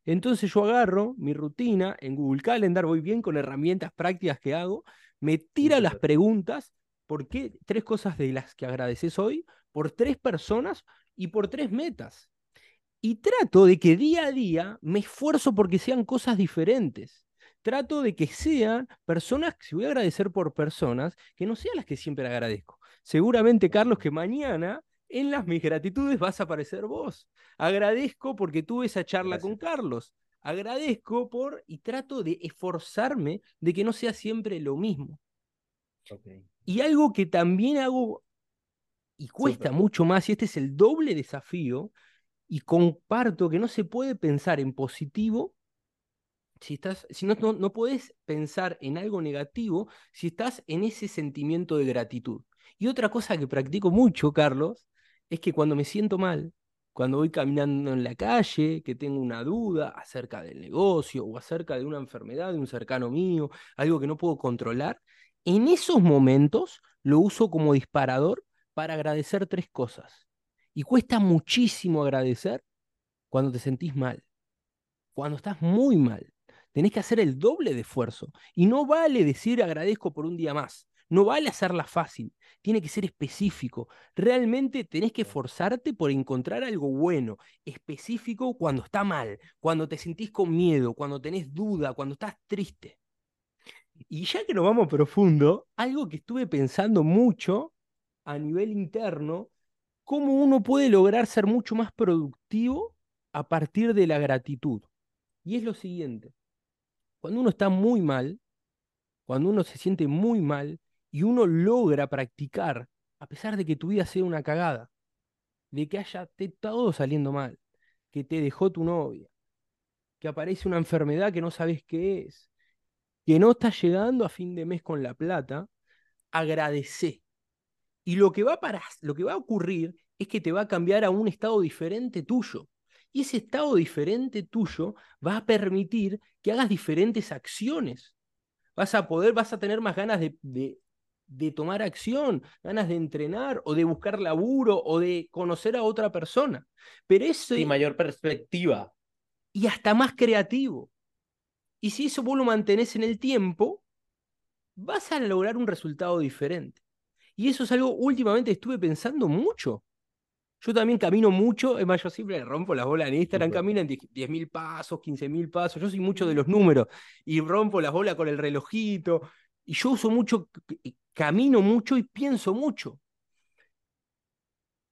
Entonces yo agarro mi rutina en Google Calendar, voy bien con herramientas prácticas que hago, me tira las preguntas, ¿por qué tres cosas de las que agradeces hoy? Por tres personas y por tres metas. Y trato de que día a día me esfuerzo porque sean cosas diferentes. Trato de que sean personas, si voy a agradecer por personas, que no sean las que siempre agradezco. Seguramente, Carlos, que mañana en las mis gratitudes vas a aparecer vos. Agradezco porque tuve esa charla con. Carlos. Agradezco por y trato de esforzarme de que no sea siempre lo mismo. Ok. Y algo que también hago y cuesta mucho más, y este es el doble desafío, y comparto que no se puede pensar en positivo si estás, si no, no, no puedes pensar en algo negativo si estás en ese sentimiento de gratitud. Y otra cosa que practico mucho, Carlos, es que cuando me siento mal, cuando voy caminando en la calle, que tengo una duda acerca del negocio o acerca de una enfermedad de un cercano mío, algo que no puedo controlar, en esos momentos lo uso como disparador para agradecer tres cosas. Y cuesta muchísimo agradecer cuando te sentís mal, cuando estás muy mal. Tenés que hacer el doble de esfuerzo. Y no vale decir agradezco por un día más. No vale hacerla fácil. Tiene que ser específico. Realmente tenés que esforzarte por encontrar algo bueno, específico cuando está mal, cuando te sentís con miedo, cuando tenés duda, cuando estás triste. Y ya que nos vamos profundo, algo que estuve pensando mucho a nivel interno, cómo uno puede lograr ser mucho más productivo a partir de la gratitud. Y es lo siguiente, cuando uno está muy mal, cuando uno se siente muy mal y uno logra practicar, a pesar de que tu vida sea una cagada, de que haya todo saliendo mal, que te dejó tu novia, que aparece una enfermedad que no sabes qué es, que no estás llegando a fin de mes con la plata, agradecé. Y lo que va para, lo que va a ocurrir es que te va a cambiar a un estado diferente tuyo. Y ese estado diferente tuyo va a permitir que hagas diferentes acciones. Vas a poder, vas a tener más ganas de, de, de tomar acción, ganas de entrenar o de buscar laburo o de conocer a otra persona. Pero eso Sí, mayor perspectiva. y hasta más creativo. Y si eso vos lo mantenés en el tiempo, vas a lograr un resultado diferente. Y eso es algo últimamente estuve pensando mucho. Yo también camino mucho, es más, yo siempre le rompo las bolas en Instagram, Súper. camino en 10.000 pasos, 15.000 pasos, yo soy mucho de los números y rompo las bolas con el relojito. Y yo uso mucho, camino mucho y pienso mucho.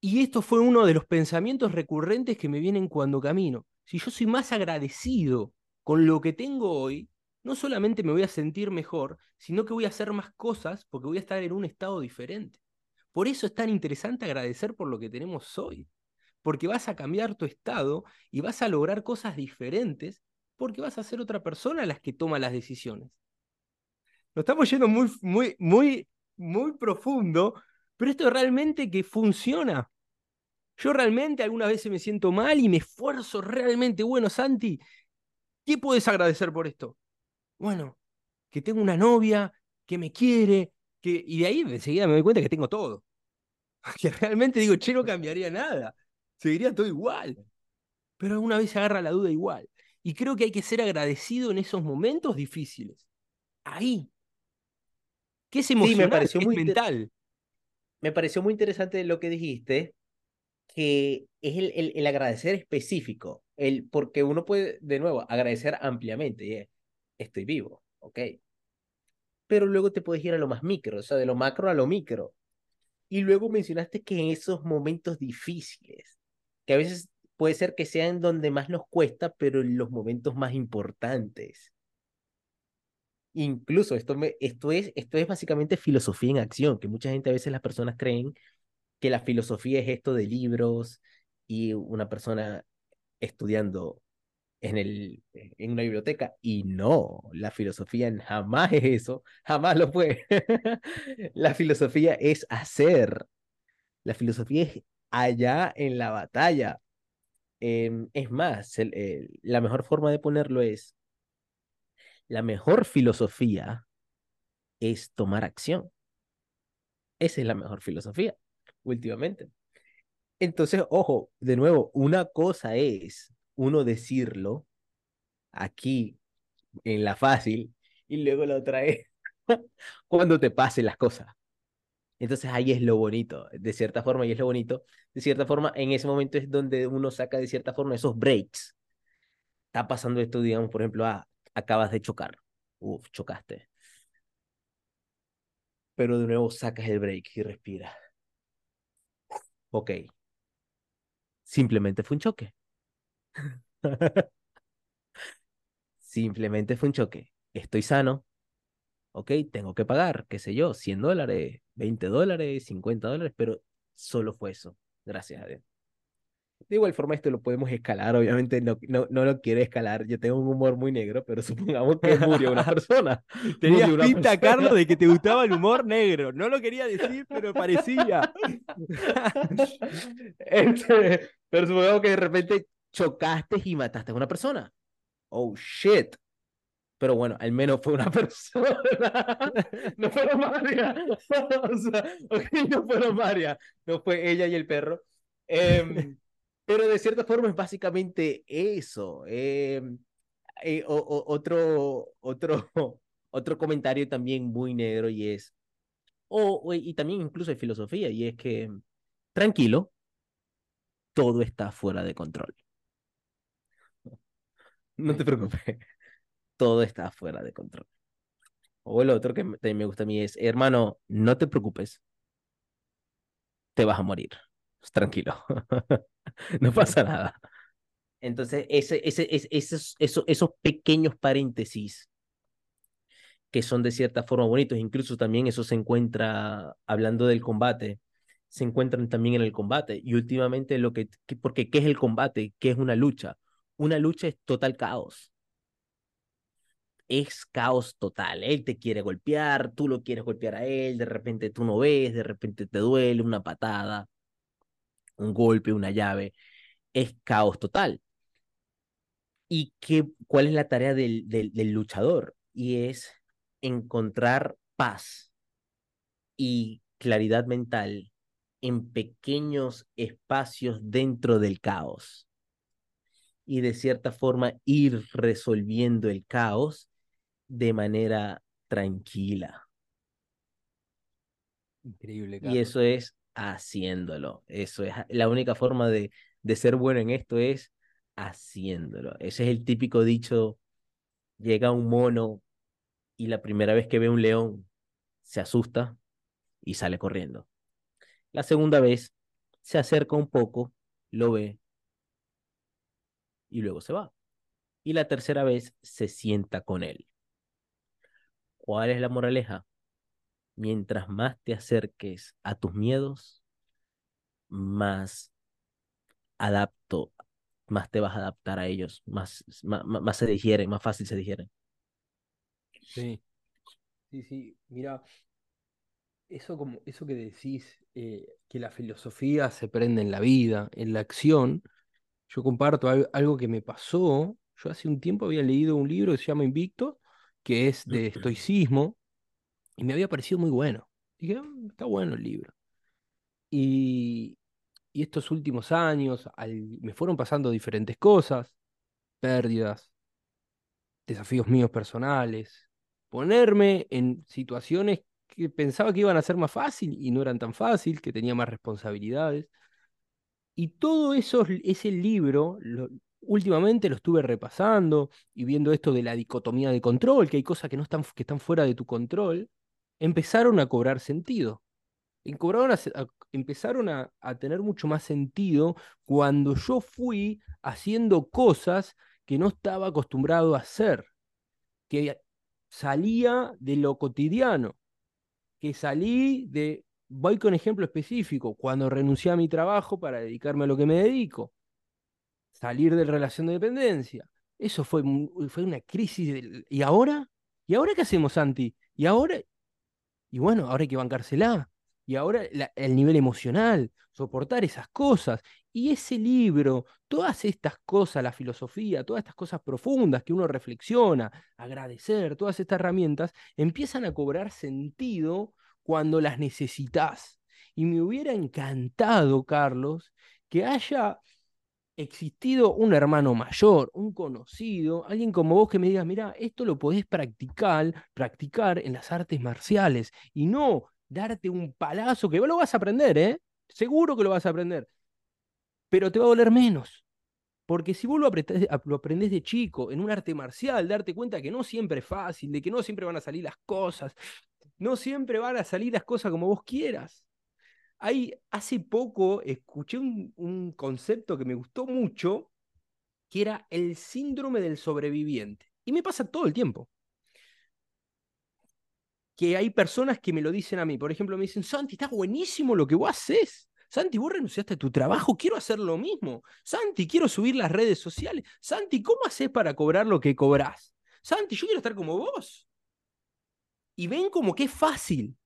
Y esto fue uno de los pensamientos recurrentes que me vienen cuando camino. Si yo soy más agradecido con lo que tengo hoy, no solamente me voy a sentir mejor, sino que voy a hacer más cosas porque voy a estar en un estado diferente. Por eso es tan interesante agradecer por lo que tenemos hoy, porque vas a cambiar tu estado y vas a lograr cosas diferentes porque vas a ser otra persona las que toma las decisiones. Nos estamos yendo muy, muy, muy, muy profundo, pero esto realmente que funciona. Yo realmente algunas veces me siento mal y me esfuerzo realmente. Bueno, Santi, ¿qué puedes agradecer por esto? Bueno, que tengo una novia, que me quiere, que... y de ahí enseguida me doy cuenta que tengo todo. (laughs) Que realmente digo, che, no cambiaría nada. Seguiría todo igual. Pero alguna vez se agarra la duda igual. Y creo que hay que ser agradecido en esos momentos difíciles. Ahí. Que es emocional, me pareció es muy mental. Me pareció muy interesante lo que dijiste, que es el, el, el, agradecer específico, el, porque uno puede, de nuevo, agradecer ampliamente, estoy vivo, ok. Pero luego te puedes ir a lo más micro, o sea, de lo macro a lo micro. Y luego mencionaste que en esos momentos difíciles, que a veces puede ser que sean donde más nos cuesta, pero en los momentos más importantes. Incluso esto, me, esto, es, esto es básicamente filosofía en acción, que mucha gente a veces las personas creen que la filosofía es esto de libros y una persona estudiando en, el, en una biblioteca. Y no, la filosofía jamás es eso, jamás lo fue. (laughs) la filosofía es hacer. La filosofía es allá en la batalla. Eh, es más, la mejor forma de ponerlo es, la mejor filosofía es tomar acción. Esa es la mejor filosofía, últimamente. Entonces, ojo, de nuevo, una cosa es uno decirlo aquí en la fácil y luego la otra es (laughs) cuando te pasen las cosas. Entonces ahí es lo bonito, de cierta forma, y es lo bonito. De cierta forma, en ese momento es donde uno saca de cierta forma esos breaks. Está pasando esto, digamos, por ejemplo, ah, acabas de chocar. Uf, chocaste. Pero de nuevo sacas el break y respiras. Ok. Simplemente fue un choque. (laughs) Simplemente fue un choque. Estoy sano. Ok, tengo que pagar, qué sé yo, 100 dólares, 20 dólares, 50 dólares, pero solo fue eso. Gracias a Dios. De igual forma, esto lo podemos escalar. Obviamente no, no, no lo quiero escalar. Yo tengo un humor muy negro, pero (laughs) supongamos que murió una persona. (laughs) Tenías una pinta, persona. Carlos, de que te gustaba el humor (laughs) negro. No lo quería decir, pero parecía. este, pero supongamos que de repente chocaste y mataste a una persona. Oh, shit. Pero bueno, al menos fue una persona. no fueron María. o sea, okay, no fueron María. No fue ella y el perro. Eh, pero de cierta forma es básicamente eso. Eh, eh, o, o, otro, otro, (laughs) otro comentario también muy negro y es, o, o, y también incluso de filosofía, y es que, tranquilo, todo está fuera de control. (laughs) No te preocupes, (laughs) todo está fuera de control. O el otro que también me gusta a mí es, hermano, no te preocupes, te vas a morir. Tranquilo. (laughs) no pasa (laughs) nada. Entonces, ese, ese, ese, esos, esos, esos pequeños paréntesis que son de cierta forma bonitos, incluso también eso se encuentra, hablando del combate, se encuentran también en el combate. Y últimamente lo que, porque ¿qué es el combate? ¿Qué es una lucha? Una lucha es total caos. Es caos total. Él te quiere golpear, tú lo quieres golpear a él, de repente tú no ves, de repente te duele una patada un golpe, una llave, es caos total. ¿Y qué, cuál es la tarea del, del, del luchador? Y es encontrar paz y claridad mental en pequeños espacios dentro del caos. Y de cierta forma ir resolviendo el caos de manera tranquila. Increíble. Carlos. Y eso es haciéndolo. Eso es la única forma de, de ser bueno en esto es haciéndolo. Ese es el típico dicho, llega un mono y la primera vez que ve un león se asusta y sale corriendo. La segunda vez se acerca un poco, lo ve y luego se va. Y la tercera vez se sienta con él. ¿Cuál es la moraleja? Mientras más te acerques a tus miedos, más adapto, más te vas a adaptar a ellos, más, más, más se digieren, más fácil se digieren. Sí, sí, sí, mira, eso, como, eso que decís eh, que la filosofía se prende en la vida, en la acción. Yo comparto algo que me pasó. Yo hace un tiempo había leído un libro que se llama Invicto, que es de estoicismo, y me había parecido muy bueno. Dije, ah, está bueno el libro. Y, y estos últimos años me fueron pasando diferentes cosas, pérdidas, desafíos míos personales, ponerme en situaciones que pensaba que iban a ser más fácil y no eran tan fácil, que tenía más responsabilidades. Y todo eso, ese libro, últimamente lo estuve repasando y viendo esto de la dicotomía de control, que hay cosas que, no están, que están fuera de tu control, empezaron a cobrar sentido. empezaron a, a tener mucho más sentido cuando yo fui haciendo cosas que no estaba acostumbrado a hacer, que salía de lo cotidiano que salí de, voy con ejemplo específico, cuando renuncié a mi trabajo para dedicarme a lo que me dedico, salir de relación de dependencia. Eso fue, fue una crisis. ¿Y ahora? ¿Y ahora qué hacemos, Santi? ¿Y ahora? Y bueno, ahora hay que bancársela. Y ahora el nivel emocional, soportar esas cosas. Y ese libro, todas estas cosas, la filosofía, todas estas cosas profundas que uno reflexiona, agradecer, todas estas herramientas, empiezan a cobrar sentido cuando las necesitas. Y me hubiera encantado, Carlos, que haya existido un hermano mayor, un conocido, alguien como vos que me diga, mira, esto lo podés practicar, practicar en las artes marciales y no darte un palazo que vos lo vas a aprender, ¿eh? Seguro que lo vas a aprender. Pero te va a doler menos. Porque si vos lo, lo aprendés de chico en un arte marcial, darte cuenta que no siempre es fácil, de que no siempre van a salir las cosas, no siempre van a salir las cosas como vos quieras. Hay, hace poco escuché un, un concepto que me gustó mucho, que era el síndrome del sobreviviente. Y me pasa todo el tiempo que hay personas que me lo dicen a mí. Por ejemplo, me dicen, Santi, está buenísimo lo que vos haces. Santi, vos renunciaste a tu trabajo, quiero hacer lo mismo. Santi, quiero subir las redes sociales. Santi, ¿cómo haces para cobrar lo que cobrás? Santi, yo quiero estar como vos. Y ven como que es fácil,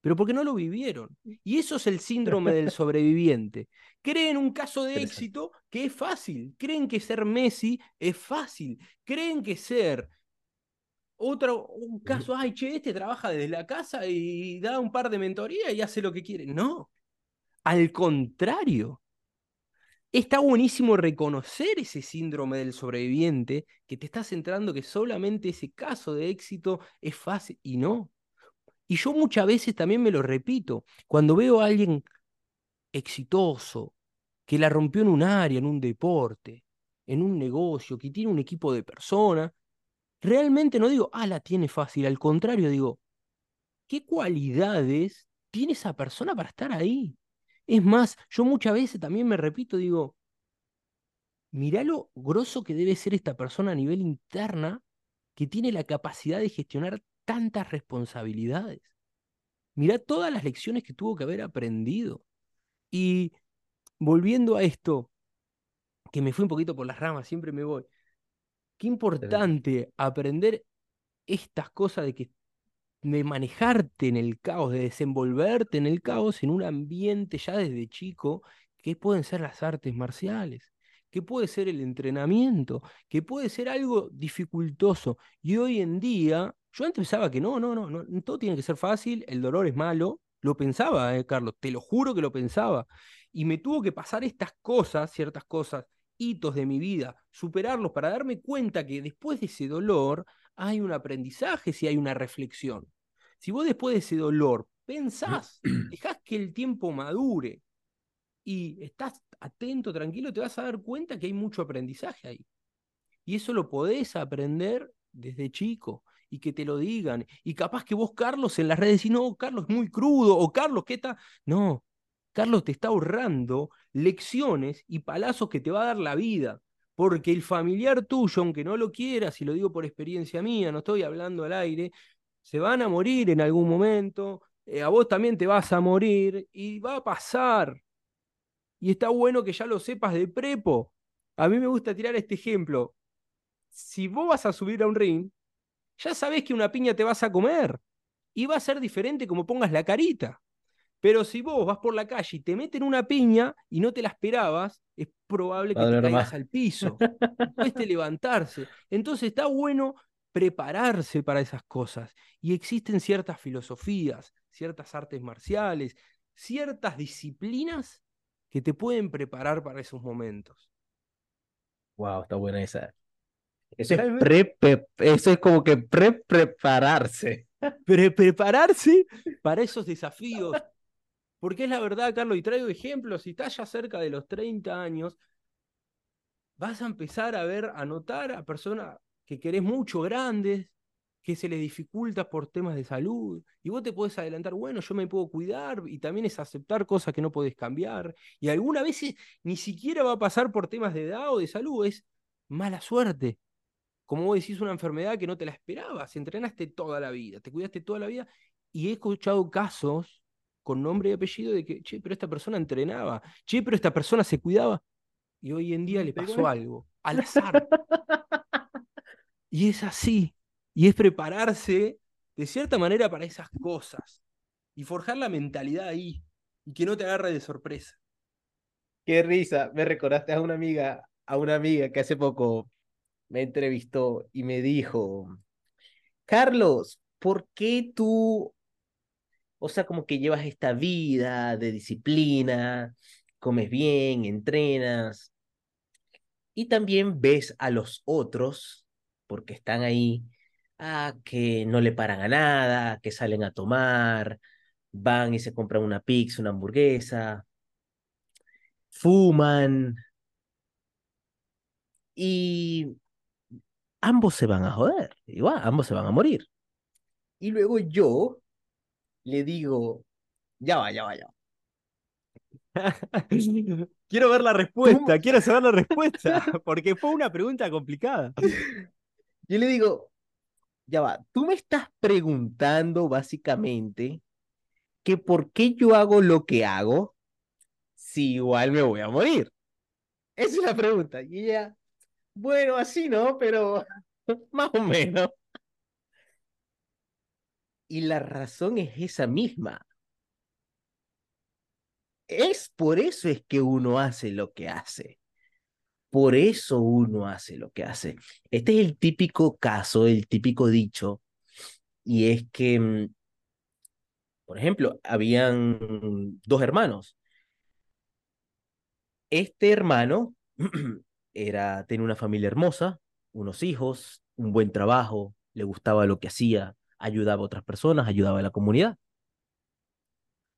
pero porque no lo vivieron. Y eso es el síndrome del (laughs) sobreviviente. Creen un caso de éxito que es fácil. Creen que ser Messi es fácil. Creen que ser otro, un caso, ay, che, este trabaja desde la casa y da un par de mentorías y hace lo que quiere. No, al contrario. Está buenísimo reconocer ese síndrome del sobreviviente que te está centrando que solamente ese caso de éxito es fácil y no. Y yo muchas veces también me lo repito, cuando veo a alguien exitoso, que la rompió en un área, en un deporte, en un negocio, que tiene un equipo de personas, realmente no digo, ah, la tiene fácil, al contrario, digo, ¿qué cualidades tiene esa persona para estar ahí? Es más, yo muchas veces también me repito, digo, mirá lo grosso que debe ser esta persona a nivel interna que tiene la capacidad de gestionar tantas responsabilidades. Mirá todas las lecciones que tuvo que haber aprendido. Y volviendo a esto, que me fui un poquito por las ramas, siempre me voy. Qué importante aprender estas cosas de que de manejarte en el caos, de desenvolverte en el caos en un ambiente ya desde chico, que pueden ser las artes marciales, que puede ser el entrenamiento, que puede ser algo dificultoso. Y hoy en día, yo antes pensaba que no, no, no, no todo tiene que ser fácil, el dolor es malo, lo pensaba, eh, Carlos, te lo juro que lo pensaba. Y me tuvo que pasar estas cosas, ciertas cosas, hitos de mi vida, superarlos para darme cuenta que después de ese dolor hay un aprendizaje, si hay una reflexión. Si vos después de ese dolor pensás, (clears throat) dejás que el tiempo madure y estás atento, tranquilo, te vas a dar cuenta que hay mucho aprendizaje ahí. Y eso lo podés aprender desde chico y que te lo digan. Y capaz que vos, Carlos, en las redes decís, no, Carlos es muy crudo, o Carlos, ¿qué está? No, Carlos te está ahorrando lecciones y palazos que te va a dar la vida. Porque el familiar tuyo, aunque no lo quieras, y lo digo por experiencia mía, no estoy hablando al aire, se van a morir en algún momento, eh, a vos también te vas a morir y va a pasar. Y está bueno que ya lo sepas de prepo. A mí me gusta tirar este ejemplo. Si vos vas a subir a un ring, ya sabés que una piña te vas a comer. Y va a ser diferente como pongas la carita. Pero si vos vas por la calle y te meten una piña y no te la esperabas, es probable que te caigas al piso. (laughs) Cueste levantarse. Entonces está bueno prepararse para esas cosas. Y existen ciertas filosofías, ciertas artes marciales, ciertas disciplinas que te pueden preparar para esos momentos. Wow, está buena esa. Eso es Realmente- pre, pre- eso es como que pre-prepararse. Pre- prepararse para esos desafíos. Porque es la verdad, Carlos, y traigo ejemplos, si estás ya cerca de los 30 años, vas a empezar a ver, a notar a personas que querés mucho, grandes, que se les dificulta por temas de salud, y vos te podés adelantar, bueno, yo me puedo cuidar, y también es aceptar cosas que no podés cambiar, y algunas veces ni siquiera va a pasar por temas de edad o de salud, es mala suerte. Como vos decís, una enfermedad que no te la esperabas, entrenaste toda la vida, te cuidaste toda la vida, y he escuchado casos con nombre y apellido de que, che, pero esta persona entrenaba, che, pero esta persona se cuidaba, y hoy en día le pasó algo, (laughs) al azar. Y es así, y es prepararse de cierta manera para esas cosas, y forjar la mentalidad ahí, y que no te agarre de sorpresa. Qué risa, me recordaste a una amiga, a una amiga que hace poco me entrevistó y me dijo, Carlos, ¿por qué tú, o sea, como que llevas esta vida de disciplina, comes bien, entrenas, y también ves a los otros, porque están ahí, ah, que no le paran a nada, que salen a tomar, van y se compran una pizza, una hamburguesa, fuman, y ambos se van a joder, igual, ambos se van a morir. Y luego yo le digo, ya va, ya va, ya va. (laughs) quiero ver la respuesta, quiero saber la respuesta, (laughs) (laughs) porque fue una pregunta complicada. Yo le digo, ya va, tú me estás preguntando básicamente que por qué yo hago lo que hago si igual me voy a morir. Esa es la pregunta. Y ella, bueno, así no, pero (laughs) más o menos. Y la razón es esa misma. Es por eso es que uno hace lo que hace. Por eso uno hace lo que hace. Este es el típico caso, el típico dicho, y es que, mm, por ejemplo, habían dos hermanos. Este hermano (clears throat) era, tenía una familia hermosa, unos hijos, un buen trabajo, le gustaba lo que hacía, ayudaba a otras personas, ayudaba a la comunidad.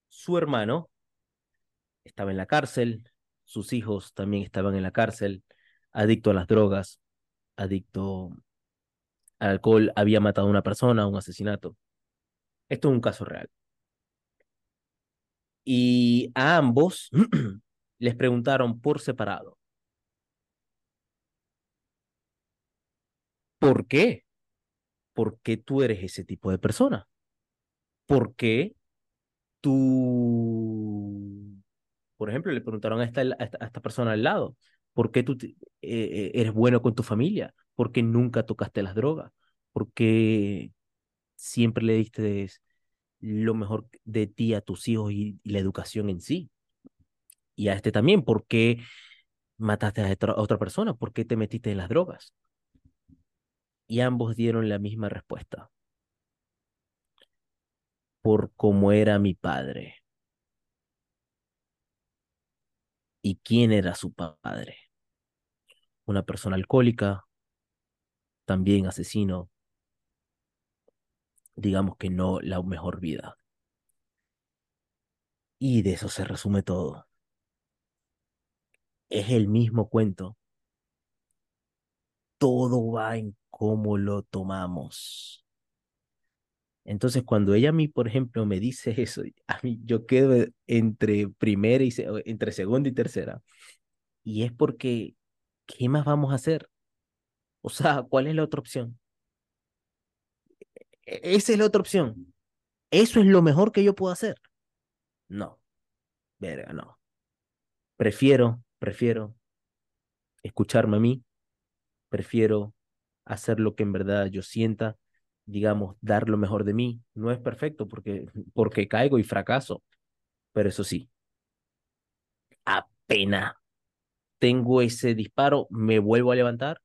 Su hermano estaba en la cárcel, sus hijos también estaban en la cárcel, adicto a las drogas, adicto al alcohol, había matado a una persona, un asesinato. Esto es un caso real. Y a ambos (clears throat) les preguntaron por separado. ¿Por qué? ¿Por qué tú eres ese tipo de persona? ¿Por qué tú, por ejemplo, le preguntaron a esta, a esta, persona al lado, ¿por qué tú eh, eres bueno con tu familia? ¿Por qué nunca tocaste las drogas? ¿Por qué siempre le diste lo mejor de ti a tus hijos y, la educación en sí? Y a este también, ¿por qué mataste a otra persona? ¿Por qué te metiste en las drogas? Y ambos dieron la misma respuesta. Por cómo era mi padre. ¿Y quién era su padre? Una persona alcohólica, también asesino, digamos que no la mejor vida. Y de eso se resume todo. Es el mismo cuento. Todo va en cómo lo tomamos. Entonces, cuando ella a mí, por ejemplo, me dice (laughs) eso, a mí yo quedo entre primera y entre segunda y tercera. Y es porque, ¿qué más vamos a hacer? O sea, ¿cuál es la otra opción? E- Esa es la otra opción. ¿Eso es lo mejor que yo puedo hacer? No, verga, no. Prefiero, prefiero escucharme a mí, prefiero hacer lo que en verdad yo sienta, digamos, dar lo mejor de mí. No es perfecto porque, (laughs) porque caigo y fracaso, Pero eso sí, apenas tengo ese disparo, me vuelvo a levantar,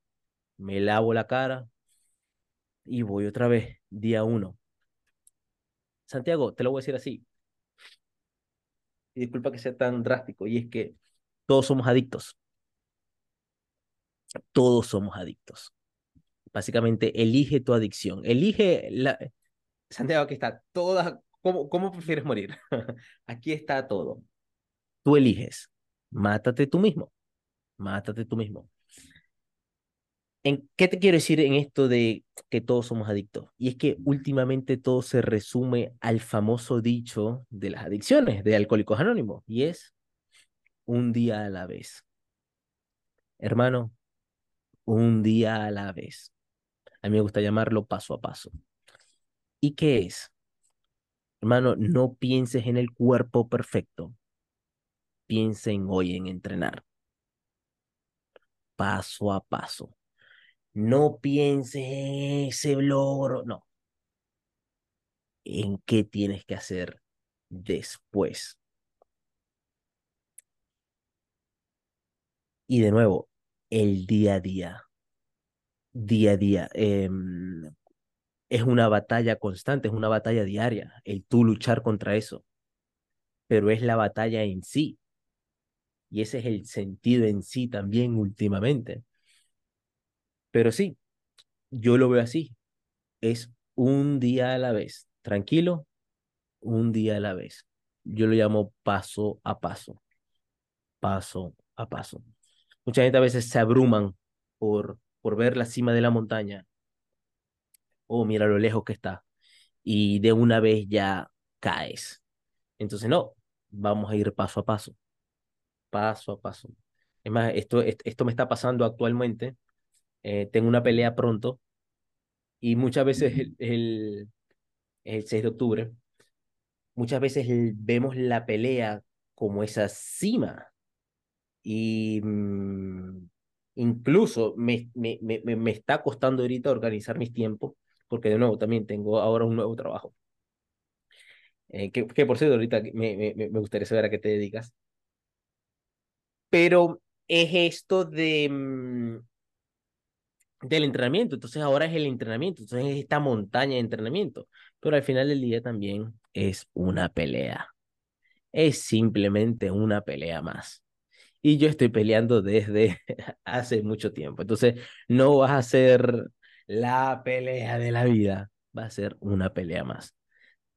me lavo la cara y voy otra vez, día uno. Santiago, te lo voy a decir así. Y disculpa que sea tan drástico, y es que todos somos adictos. Todos somos adictos. Básicamente, elige tu adicción. Elige la... Santiago, aquí está. Todas... ¿Cómo, cómo prefieres morir? (laughs) aquí está todo. Tú eliges. Mátate tú mismo. Mátate tú mismo. ¿En qué te quiero decir en esto de que todos somos adictos? Y es que últimamente todo se resume al famoso dicho de las adicciones de Alcohólicos Anónimos y es un día a la vez. Hermano, un día a la vez. A mí me gusta llamarlo paso a paso. ¿Y qué es? Hermano, no pienses en el cuerpo perfecto. Piensa en hoy en entrenar. Paso a paso. No pienses en ese logro, no. En qué tienes que hacer después. Y de nuevo, el día a día. Día a día. Eh, es una batalla constante, es una batalla diaria, el tú luchar contra eso. Pero es la batalla en sí. Y ese es el sentido en sí también últimamente. Pero sí, yo lo veo así. Es un día a la vez. Tranquilo, un día a la vez. Yo lo llamo paso a paso. Paso a paso. Mucha gente a veces se abruman por, por ver la cima de la montaña. Oh, mira lo lejos que está. Y de una vez ya caes. Entonces, no, vamos a ir paso a paso. Paso a paso. Es más, esto, esto me está pasando actualmente. Eh, tengo una pelea pronto y muchas veces el, el, el 6 de octubre, muchas veces vemos la pelea como esa cima y mmm, incluso me, me, me, me está costando ahorita organizar mis tiempos, porque de nuevo también tengo ahora un nuevo trabajo. Eh, que, que, por cierto, ahorita me, me, me gustaría saber a qué te dedicas. Pero es esto de, mmm, del entrenamiento. Entonces ahora es el entrenamiento, entonces es esta montaña de entrenamiento. Pero al final del día también es una pelea. Es simplemente una pelea más y yo estoy peleando desde (laughs) hace mucho tiempo. Entonces, no vas a ser la pelea de la vida, va a ser una pelea más,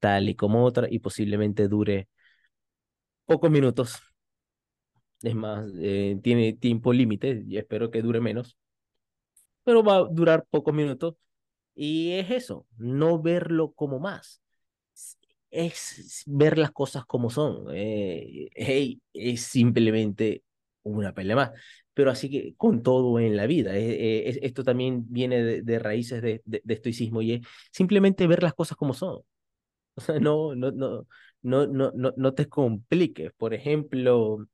tal y como otra, y posiblemente dure pocos minutos. Es más, eh, tiene tiempo límite y espero que dure menos, pero va a durar pocos minutos. Y es eso, no verlo como más es ver las cosas como son. Eh, hey, es simplemente una pelea más. Pero así que con todo en la vida, eh, eh, esto también viene de, de raíces de, de, de, estoicismo y es simplemente ver las cosas como son. (laughs) O sea, no, no, no, no, no, no, no te compliques. Por ejemplo,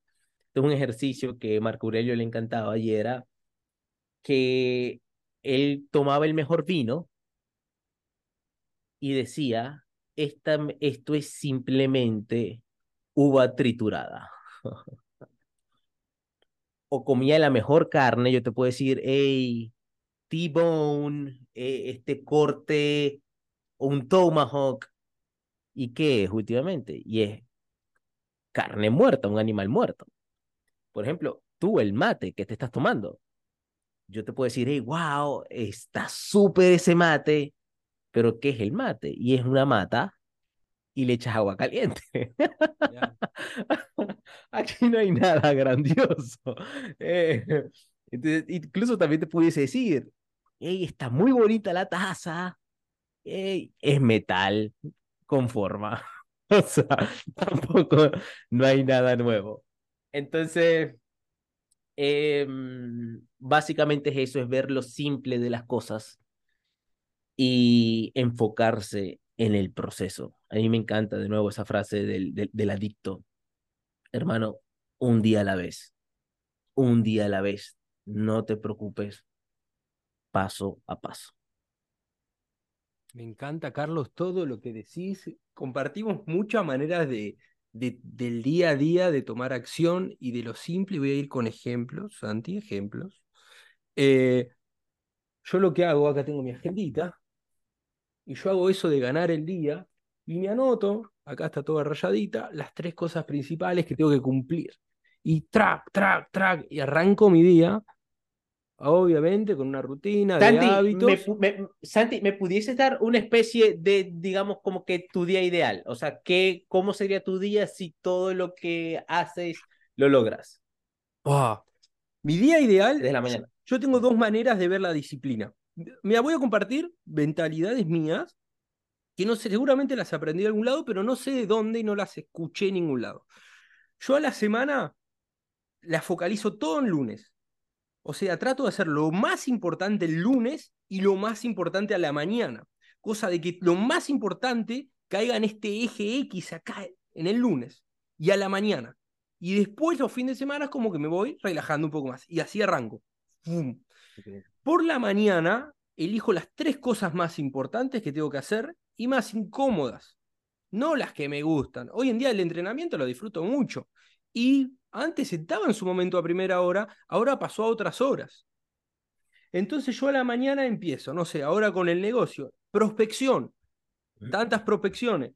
un ejercicio que Marco Aurelio le encantaba y era que él tomaba el mejor vino y decía, Esta, esto es simplemente uva triturada. (laughs) o comía la mejor carne, yo te puedo decir, hey, T-bone, eh, este corte, un tomahawk. ¿Y qué es últimamente? Y es carne muerta, un animal muerto. Por ejemplo, tú el mate que te estás tomando. Yo te puedo decir, hey, wow, está súper ese mate, pero ¿qué es el mate? Y es una mata y le echas agua caliente. Yeah. (laughs) Aquí no hay nada grandioso. (laughs) Eh, entonces, incluso también te pudiese decir, hey, está muy bonita la taza, hey, es metal con forma. (laughs) O sea, tampoco no hay nada nuevo. Entonces, eh, básicamente es eso, es ver lo simple de las cosas y enfocarse en el proceso. A mí me encanta de nuevo esa frase del, del, del adicto. Hermano, un día a la vez. Un día a la vez. No te preocupes. Paso a paso. Me encanta, Carlos, todo lo que decís. Compartimos muchas maneras de, de, del día a día, de tomar acción y de lo simple. Voy a ir con ejemplos, Santi, ejemplos. Eh, yo lo que hago, acá tengo mi agendita, y yo hago eso de ganar el día y me anoto, acá está toda rayadita, las tres cosas principales que tengo que cumplir. Y track, track, track, y arranco mi día, obviamente con una rutina de hábitos. Me, Santi, ¿me pudieses dar una especie de, digamos, como que tu día ideal? O sea, ¿qué, ¿cómo sería tu día si todo lo que haces lo logras? Ah, mi día ideal... Desde la mañana. Yo tengo dos maneras de ver la disciplina. Me voy a compartir mentalidades mías que no sé, seguramente las aprendí de algún lado, pero no sé de dónde y no las escuché en ningún lado. Yo a la semana la focalizo todo en lunes. O sea, trato de hacer lo más importante el lunes y lo más importante a la mañana. Cosa de que lo más importante caiga en este eje X acá en el lunes y a la mañana. Y después los fines de semana es como que me voy relajando un poco más. Y así arranco. Por la mañana elijo las tres cosas más importantes que tengo que hacer y más incómodas, no las que me gustan. Hoy en día el entrenamiento lo disfruto mucho. Y antes estaba en su momento a primera hora, ahora pasó a otras horas. Entonces yo a la mañana empiezo, no sé, ahora con el negocio, prospección, tantas prospecciones,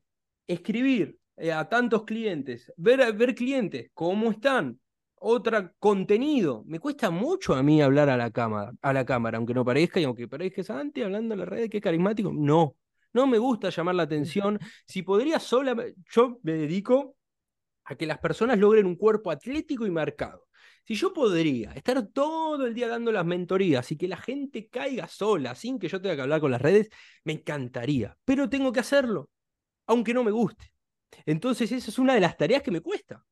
escribir eh, a tantos clientes, ver, ver clientes, cómo están, otro contenido. Me cuesta mucho a mí hablar a la cámara, a la cámara, aunque no parezca y aunque parezca Santi hablando en la red, que carismático. No, no me gusta llamar la atención. Si podría sola, yo me dedico a que las personas logren un cuerpo atlético y marcado. Si yo podría estar todo el día dando las mentorías y que la gente caiga sola sin que yo tenga que hablar con las redes, me encantaría. Pero tengo que hacerlo, aunque no me guste. Entonces esa es una de las tareas que me cuesta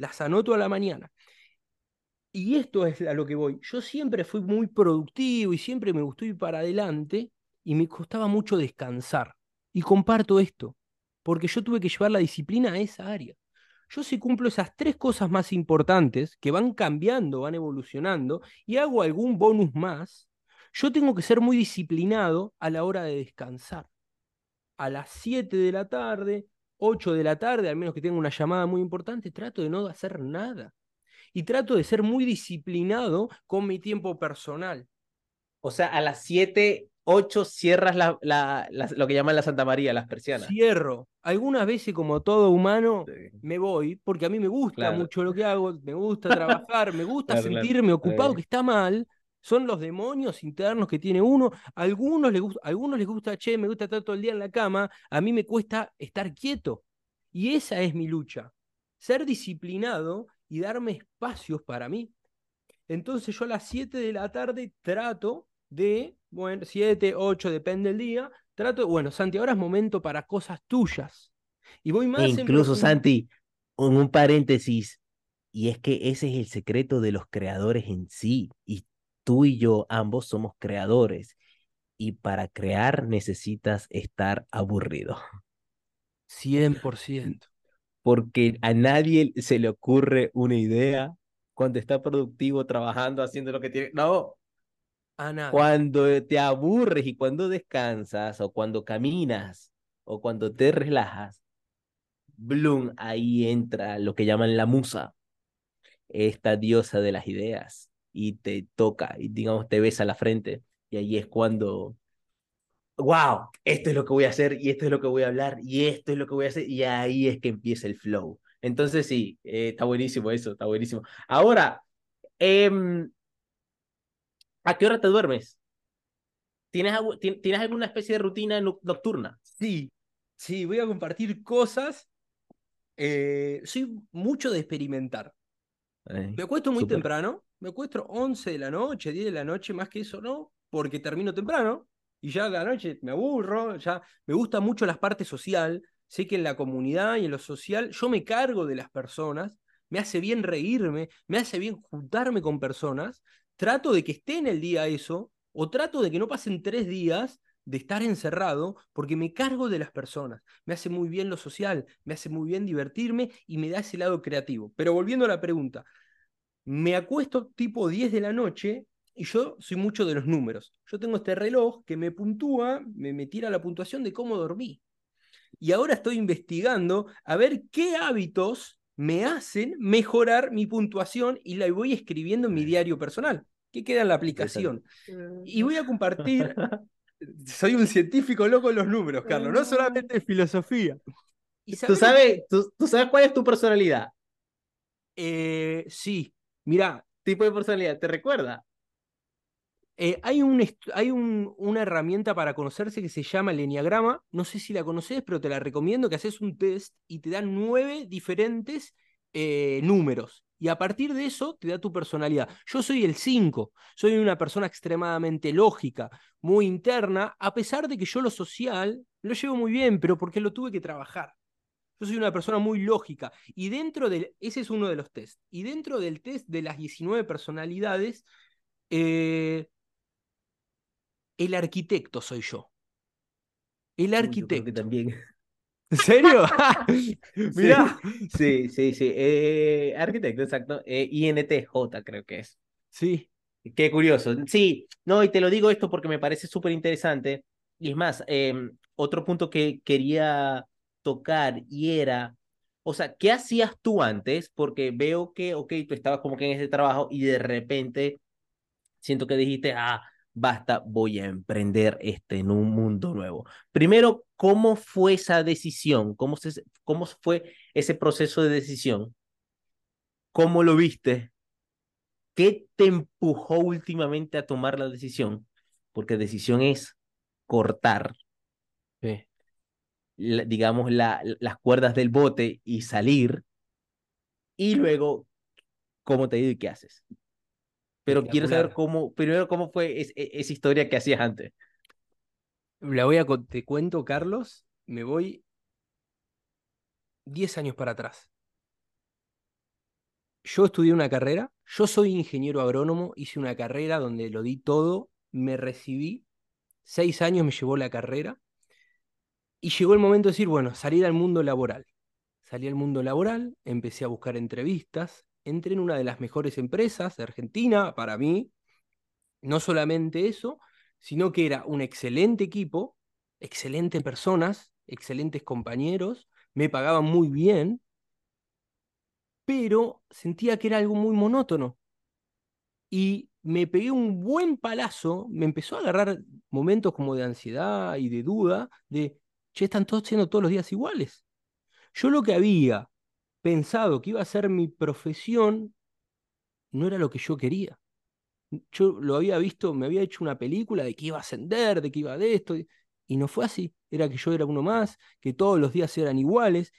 las anoto a la mañana. Y esto es a lo que voy. Yo siempre fui muy productivo y siempre me gustó ir para adelante y me costaba mucho descansar. Y comparto esto, porque yo tuve que llevar la disciplina a esa área. Yo si cumplo esas tres cosas más importantes, que van cambiando, van evolucionando, y hago algún bonus más, yo tengo que ser muy disciplinado a la hora de descansar. A las 7 de la tarde 8 de la tarde, al menos que tenga una llamada muy importante, trato de no hacer nada. Y trato de ser muy disciplinado con mi tiempo personal. O sea, a las 7, 8 cierras la, la, lo que llaman la Santa María, las persianas. Cierro. Algunas veces, como todo humano, me voy, porque a mí me gusta mucho lo que hago, me gusta (laughs) trabajar, me gusta sentirme ocupado, que está mal, son los demonios internos que tiene uno. A algunos les gusta, algunos les gusta, che, me gusta estar todo el día en la cama, a mí me cuesta estar quieto. Y esa es mi lucha, ser disciplinado y darme espacios para mí. Entonces yo a las 7 de la tarde trato de, bueno, 7, 8, depende del día, trato, bueno, Santi, ahora es momento para cosas tuyas. Y voy más... incluso, Santi, un paréntesis, y es que ese es el secreto de los creadores en sí. Y tú y yo ambos somos creadores y para crear necesitas estar aburrido. 100%. Porque a nadie se le ocurre una idea cuando está productivo, trabajando, haciendo lo que tiene. No. A. Cuando te aburres y cuando descansas o cuando caminas o cuando te relajas, Bloom, ahí entra lo que llaman la musa, esta diosa de las ideas y te toca y digamos te besa la frente y ahí es cuando, wow, esto es lo que voy a hacer y esto es lo que voy a hablar y esto es lo que voy a hacer y ahí es que empieza el flow. Entonces sí, eh, está buenísimo eso, está buenísimo. Ahora, em, ¿a qué hora te duermes? ¿Tienes, ¿Tienes alguna especie de rutina nocturna? Sí, sí, voy a compartir cosas. Eh, soy mucho de experimentar. Me acuesto muy temprano, me acuesto 11 de la noche, 10 de la noche, más que eso no, porque termino temprano y ya la noche me aburro, ya me gusta mucho la parte social, sé que en la comunidad y en lo social yo me cargo de las personas, me hace bien reírme, me hace bien juntarme con personas, trato de que esté en el día eso, o trato de que no pasen tres días de estar encerrado porque me cargo de las personas. Me hace muy bien lo social, me hace muy bien divertirme y me da ese lado creativo. Pero volviendo a la pregunta, me acuesto tipo 10 de la noche y yo soy mucho de los números. Yo tengo este reloj que me puntúa, me, me tira la puntuación de cómo dormí. y ahora estoy investigando a ver qué hábitos me hacen mejorar mi puntuación y la voy escribiendo en mi diario personal, que queda en la aplicación. Y voy a compartir, (laughs) soy un científico loco en los números, Carlos, no solamente de filosofía. ¿Y ¿Tú, sabes, tú, sabes cuál es tu personalidad? Eh, sí, mira. Tipo de personalidad, ¿te recuerda? Eh, hay un, hay un, una herramienta para conocerse que se llama el Enneagrama. No sé si la conoces, pero te la recomiendo que haces un test y te dan nueve diferentes eh, números. Y a partir de eso te da tu personalidad. Yo soy el 5, soy una persona extremadamente lógica, muy interna, a pesar de que yo lo social lo llevo muy bien, pero porque lo tuve que trabajar. Yo soy una persona muy lógica. Y dentro del, ese es uno de los test. Y dentro del test de las 19 personalidades, eh, el arquitecto soy yo. El arquitecto. también. ¿En serio? (laughs) Mira. Sí, sí, sí. Eh, arquitecto, exacto. Eh, INTJ creo que es. Sí. Qué curioso. Sí, no, y te lo digo esto porque me parece súper interesante. Y es más, em, otro punto que quería tocar y era, o sea, ¿qué hacías tú antes? Porque veo que, ok, tú estabas como que en ese trabajo y de repente siento que dijiste, ah, basta, voy a emprender este en un mundo nuevo. Primero, ¿cómo fue esa decisión? ¿Cómo, se, cómo fue ese proceso de decisión? ¿Cómo lo viste? ¿Qué te empujó últimamente a tomar la decisión? Porque decisión es cortar, digamos, la, las cuerdas del bote y salir. Y luego, ¿cómo te digo y qué haces? Pero quiero saber cómo, primero cómo fue e, esa historia que hacías antes. La voy a, te cuento, Carlos, me voy 10 años para atrás. Yo estudié una carrera, yo soy ingeniero agrónomo, hice una carrera donde lo di todo, me recibí, seis años me llevó la carrera, y llegó el momento de decir, bueno, salir al mundo laboral. Salí al mundo laboral, empecé a buscar entrevistas, entré en una de las mejores empresas de Argentina, para mí. No solamente eso, sino que era un excelente equipo, excelentes personas, excelentes compañeros, me pagaban muy bien, pero sentía que era algo muy monótono. Y me pegué un buen palazo, me empezó a agarrar momentos como de ansiedad y de duda, de, che, están todos siendo todos los días iguales. Yo lo que había pensado que iba a ser mi profesión, no era lo que yo quería. Yo lo había visto, me había hecho una película de que iba a ascender, de que iba de esto, y no fue así. Era que yo era uno más, que todos los días eran iguales,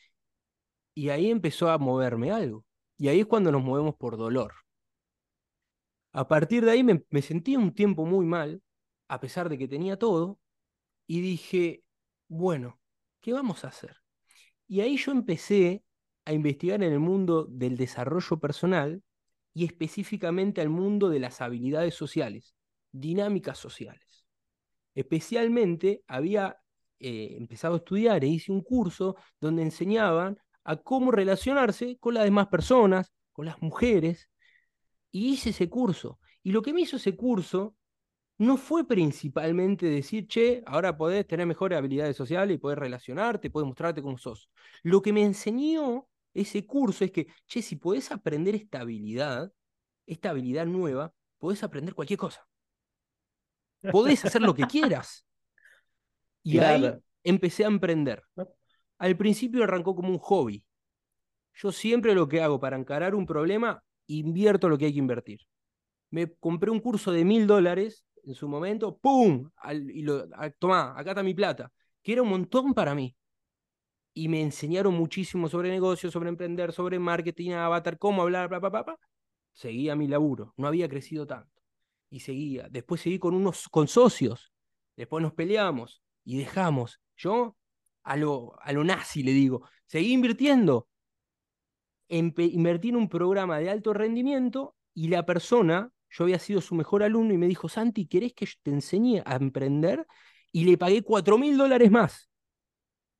y ahí empezó a moverme algo. Y ahí es cuando nos movemos por dolor. A partir de ahí me, me sentí un tiempo muy mal, a pesar de que tenía todo, y dije, bueno, ¿qué vamos a hacer? Y ahí yo empecé a investigar en el mundo del desarrollo personal y específicamente al mundo de las habilidades sociales, dinámicas sociales. Especialmente había eh, empezado a estudiar e hice un curso donde enseñaban a cómo relacionarse con las demás personas, con las mujeres, y hice ese curso. Y lo que me hizo ese curso no fue principalmente decir, che, ahora podés tener mejores habilidades sociales y podés relacionarte, podés mostrarte como sos. Lo que me enseñó ese curso es que, che, si podés aprender esta habilidad, esta habilidad nueva, podés aprender cualquier cosa. Podés hacer lo que quieras. (laughs) Y ahí empecé a emprender. Al principio arrancó como un hobby. Yo siempre lo que hago para encarar un problema, invierto lo que hay que invertir. Me compré un curso de mil dólares en su momento, ¡pum! y lo, tomá, acá está mi plata, que era un montón para mí y me enseñaron muchísimo sobre negocios, sobre emprender, sobre marketing, avatar, cómo hablar, bla, bla, bla, bla. Seguía mi laburo, no había crecido tanto. Y seguía. Después seguí con unos con socios. Después nos peleamos y dejamos. Yo a lo, a lo nazi le digo, seguí invirtiendo. invertí en un programa de alto rendimiento y la persona, yo había sido su mejor alumno y me dijo, Santi, ¿querés que te enseñe a emprender? Y le pagué cuatro mil dólares más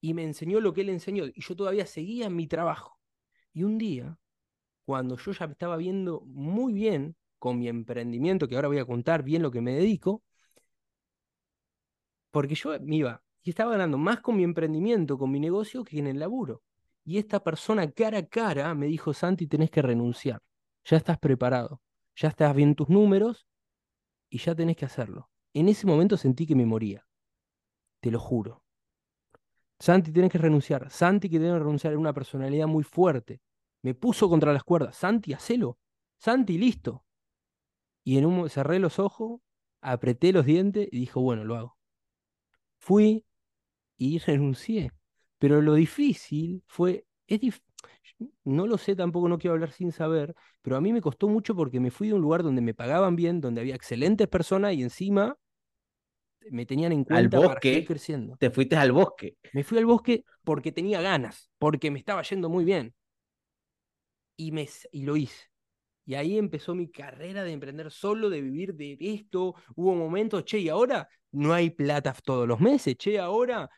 y me enseñó lo que él enseñó. Y yo todavía seguía mi trabajo. Y un día, cuando yo ya estaba viendo muy bien con mi emprendimiento, que ahora voy a contar bien lo que me dedico, porque yo me iba y estaba ganando más con mi emprendimiento, con mi negocio, que en el laburo. Y esta persona cara a cara me dijo, Santi, tenés que renunciar. Ya estás preparado, ya estás bien tus números y ya tenés que hacerlo. En ese momento sentí que me moría. Te lo juro. Santi, tenés que renunciar. Santi, que tiene que renunciar, era una personalidad muy fuerte. Me puso contra las cuerdas. Santi, hacelo. Santi, listo. Y en un cerré los ojos, apreté los dientes y dijo, bueno, lo hago. Fui y renuncié. Pero lo difícil fue, es no lo sé tampoco, no quiero hablar sin saber, pero a mí me costó mucho porque me fui de un lugar donde me pagaban bien, donde había excelentes personas y encima me tenían en cuenta al para bosque, seguir creciendo. Te fuiste al bosque. Me fui al bosque porque tenía ganas, porque me estaba yendo muy bien. Y, me, y lo hice. Y ahí empezó mi carrera de emprender solo, de vivir de esto. Hubo momentos, che, y ahora no hay plata todos los meses, che, ahora,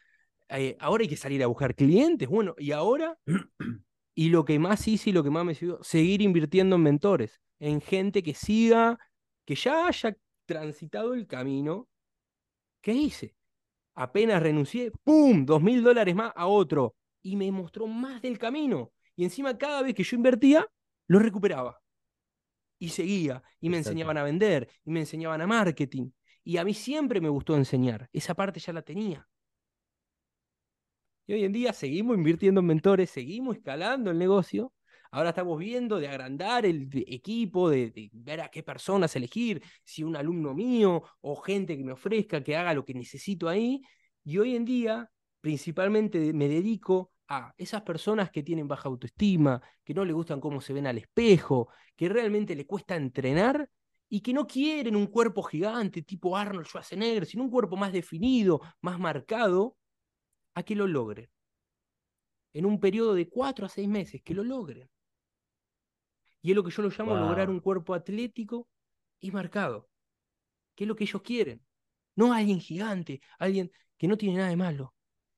eh, ahora hay que salir a buscar clientes. Bueno, y ahora, (clears throat) y lo que más hice y lo que más me sirvió, seguir invirtiendo en mentores, en gente que siga, que ya haya transitado el camino. ¿Qué hice? Apenas renuncié, ¡pum! Dos mil dólares más a otro. Y me mostró más del camino. Y encima cada vez que yo invertía, lo recuperaba. Y seguía, y me Exacto. enseñaban a vender, y me enseñaban a marketing. Y a mí siempre me gustó enseñar. Esa parte ya la tenía. Y hoy en día seguimos invirtiendo en mentores, seguimos escalando el negocio. Ahora estamos viendo de agrandar el equipo, de, de ver a qué personas elegir, si un alumno mío o gente que me ofrezca, que haga lo que necesito ahí. Y hoy en día, principalmente me dedico a esas personas que tienen baja autoestima, que no le gustan cómo se ven al espejo, que realmente le cuesta entrenar y que no quieren un cuerpo gigante tipo Arnold Schwarzenegger, sino un cuerpo más definido, más marcado, a que lo logren. En un periodo de cuatro a seis meses, que lo logren. Y es lo que yo lo llamo lograr un cuerpo atlético y marcado, que es lo que ellos quieren. No alguien gigante, alguien que no tiene nada de malo.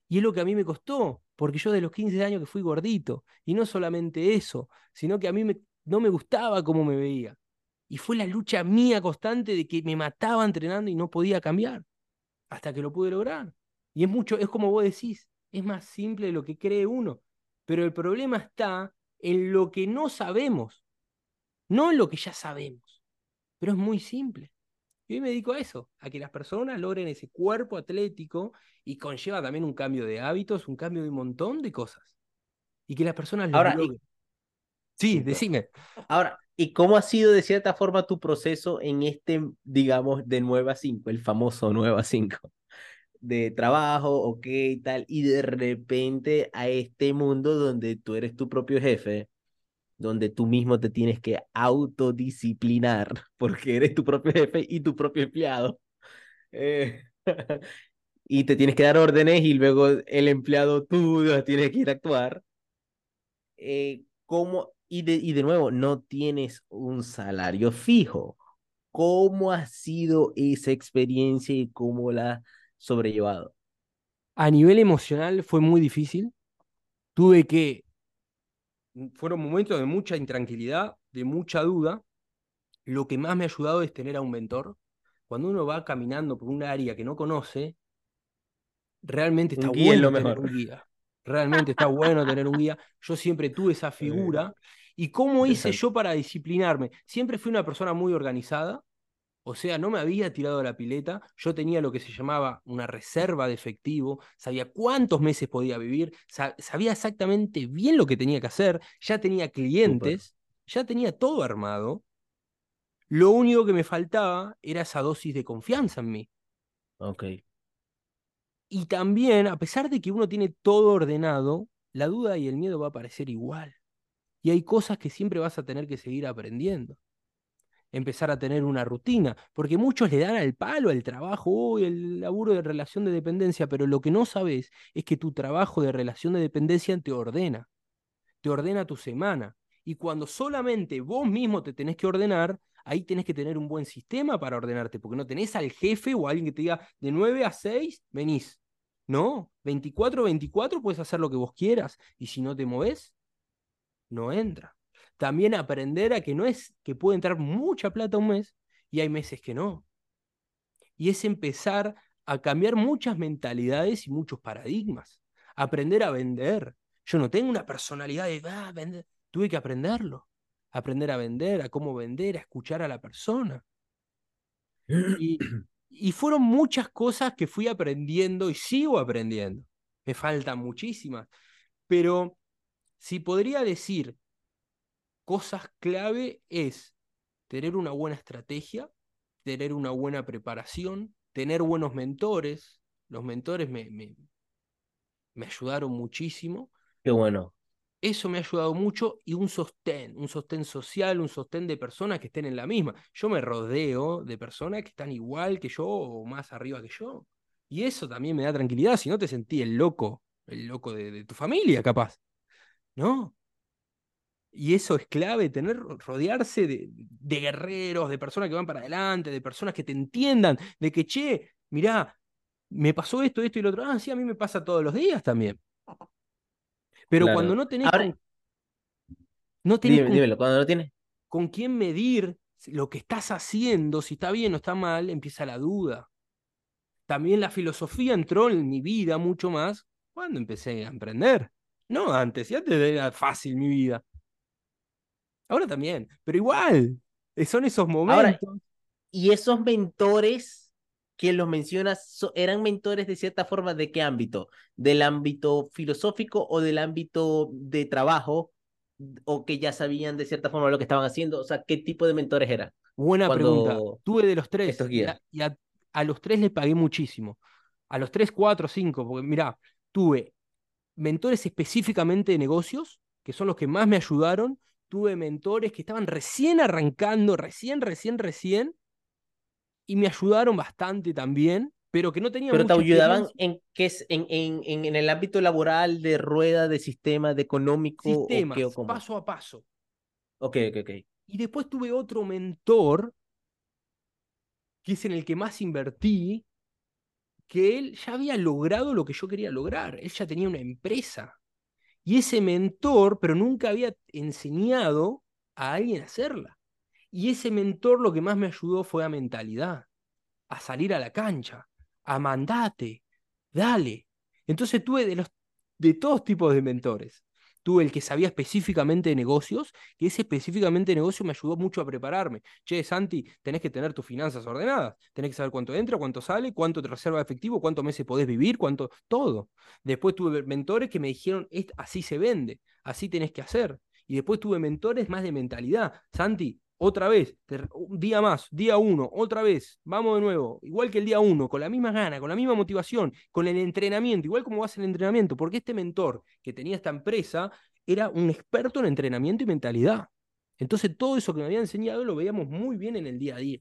Y es lo que a mí me costó, porque yo de los 15 años que fui gordito, y no solamente eso, sino que a mí me- no me gustaba cómo me veía. Y fue la lucha mía constante de que me mataba entrenando y no podía cambiar, hasta que lo pude lograr. Y es mucho, es como vos decís, es más simple de lo que cree uno. Pero el problema está en lo que no sabemos, no en lo que ya sabemos. Pero es muy simple. Y hoy me dedico a eso, a que las personas logren ese cuerpo atlético y conlleva también un cambio de hábitos, un cambio de un montón de cosas. Y que las personas lo Ahora, y- logren. Sí, decime. Ahora, ¿y cómo ha sido de cierta forma tu proceso en este, digamos, de 9 a 5, el famoso 9 a 5? De trabajo, ok, tal, y de repente a este mundo donde tú eres tu propio jefe, donde tú mismo te tienes que autodisciplinar, (laughs) porque eres tu propio jefe y tu propio empleado. Eh, (laughs) y te tienes que dar órdenes y luego el empleado tú tienes que ir a actuar. Eh, ¿cómo? Y de, y de nuevo, no tienes un salario fijo. ¿Cómo ha sido esa experiencia y cómo la has sobrellevado? A nivel emocional fue muy difícil. Tuve que. Fueron momentos de mucha intranquilidad, de mucha duda. Lo que más me ha ayudado es tener a un mentor. Cuando uno va caminando por un área que no conoce, realmente está guía bueno tener un guía. (laughs) Realmente está bueno tener un guía. Yo siempre tuve esa figura. ¿Y cómo hice yo para disciplinarme? Siempre fui una persona muy organizada. O sea, no me había tirado a la pileta, yo tenía lo que se llamaba una reserva de efectivo, sabía cuántos meses podía vivir, sa- sabía exactamente bien lo que tenía que hacer, ya tenía clientes, ya tenía todo armado. Lo único que me faltaba era esa dosis de confianza en mí. Ok. Y también, a pesar de que uno tiene todo ordenado, la duda y el miedo va a aparecer igual. Y hay cosas que siempre vas a tener que seguir aprendiendo. Empezar a tener una rutina, porque muchos le dan al palo al trabajo, uy, el laburo de relación de dependencia, pero lo que no sabes es que tu trabajo de relación de dependencia te ordena, te ordena tu semana. Y cuando solamente vos mismo te tenés que ordenar, ahí tenés que tener un buen sistema para ordenarte, porque no tenés al jefe o a alguien que te diga de 9 a 6, venís. No, 24 24 puedes hacer lo que vos quieras, y si no te movés, no entra. También aprender a que no es que puede entrar mucha plata un mes y hay meses que no. Y es empezar a cambiar muchas mentalidades y muchos paradigmas, aprender a vender. Yo no tengo una personalidad de ah, vender, tuve que aprenderlo, aprender a vender, a cómo vender, a escuchar a la persona. Y, y fueron muchas cosas que fui aprendiendo y sigo aprendiendo. Me faltan muchísimas, pero si podría decir cosas clave es tener una buena estrategia, tener una buena preparación, tener buenos mentores. Los mentores me, me, me ayudaron muchísimo. Qué bueno. Eso me ha ayudado mucho y un sostén, un sostén social, un sostén de personas que estén en la misma. Yo me rodeo de personas que están igual que yo o más arriba que yo. Y eso también me da tranquilidad, si no te sentí el loco, el loco de, de tu familia, capaz. ¿No? Y eso es clave, tener, rodearse de, de, guerreros, de personas que van para adelante, de personas que te entiendan, de que, che, mirá, me pasó esto, esto y lo otro. Ah, sí, a mí me pasa todos los días también. Pero Claro. cuando no tenés, Ahora, con, no tenés dime- con, dímelo, cuando lo tienes. con quién medir lo que estás haciendo, si está bien o está mal, empieza la duda. También la filosofía entró en mi vida mucho más cuando empecé a emprender. No antes, y antes era fácil mi vida. Ahora también, pero igual, eh, son esos Ahora, momentos. y esos mentores que los mencionas, so- ¿eran mentores de cierta forma de qué ámbito? ¿Del ámbito filosófico o del ámbito de trabajo? ¿O que ya sabían de cierta forma lo que estaban haciendo? O sea, ¿qué tipo de mentores eran? Buena pregunta. Tuve de los tres estos y, a, guías. y a- a los tres le pagué muchísimo. A los tres, cuatro, cinco, porque mirá, tuve mentores específicamente de negocios, que son los que más me ayudaron. Tuve mentores que estaban recién arrancando, recién, recién, recién, y me ayudaron bastante también, pero que no tenían Pero te ayudaban en qué es, en, en, en, en el ámbito laboral, de rueda, de sistema, de económico, o qué o Sistemas, cómo. paso a paso. Ok, ok, ok. Y después tuve otro mentor, que es en el que más invertí, que él ya había logrado lo que yo quería lograr. Él ya tenía una empresa. Y ese mentor, pero nunca había enseñado a alguien a hacerla. Y ese mentor lo que más me ayudó fue a mentalidad, a salir a la cancha, a mandate, dale. Entonces tuve de, los, de todos tipos de mentores. Tuve el que sabía específicamente de negocios, que ese específicamente de negocio me ayudó mucho a prepararme. Che, Santi, tenés que tener tus finanzas ordenadas, tenés que saber cuánto entra, cuánto sale, cuánto te reserva de efectivo, cuántos meses podés vivir, cuánto, todo. Después tuve mentores que me dijeron, "Es- así se vende, así tenés que hacer. Y después tuve mentores más de mentalidad. Santi, otra vez, un día más, día uno, otra vez, vamos de nuevo, igual que el día uno, con la misma gana, con la misma motivación, con el entrenamiento, igual como vas el entrenamiento, porque este mentor que tenía esta empresa era un experto en entrenamiento y mentalidad. Entonces todo eso que me había enseñado lo veíamos muy bien en el día a día.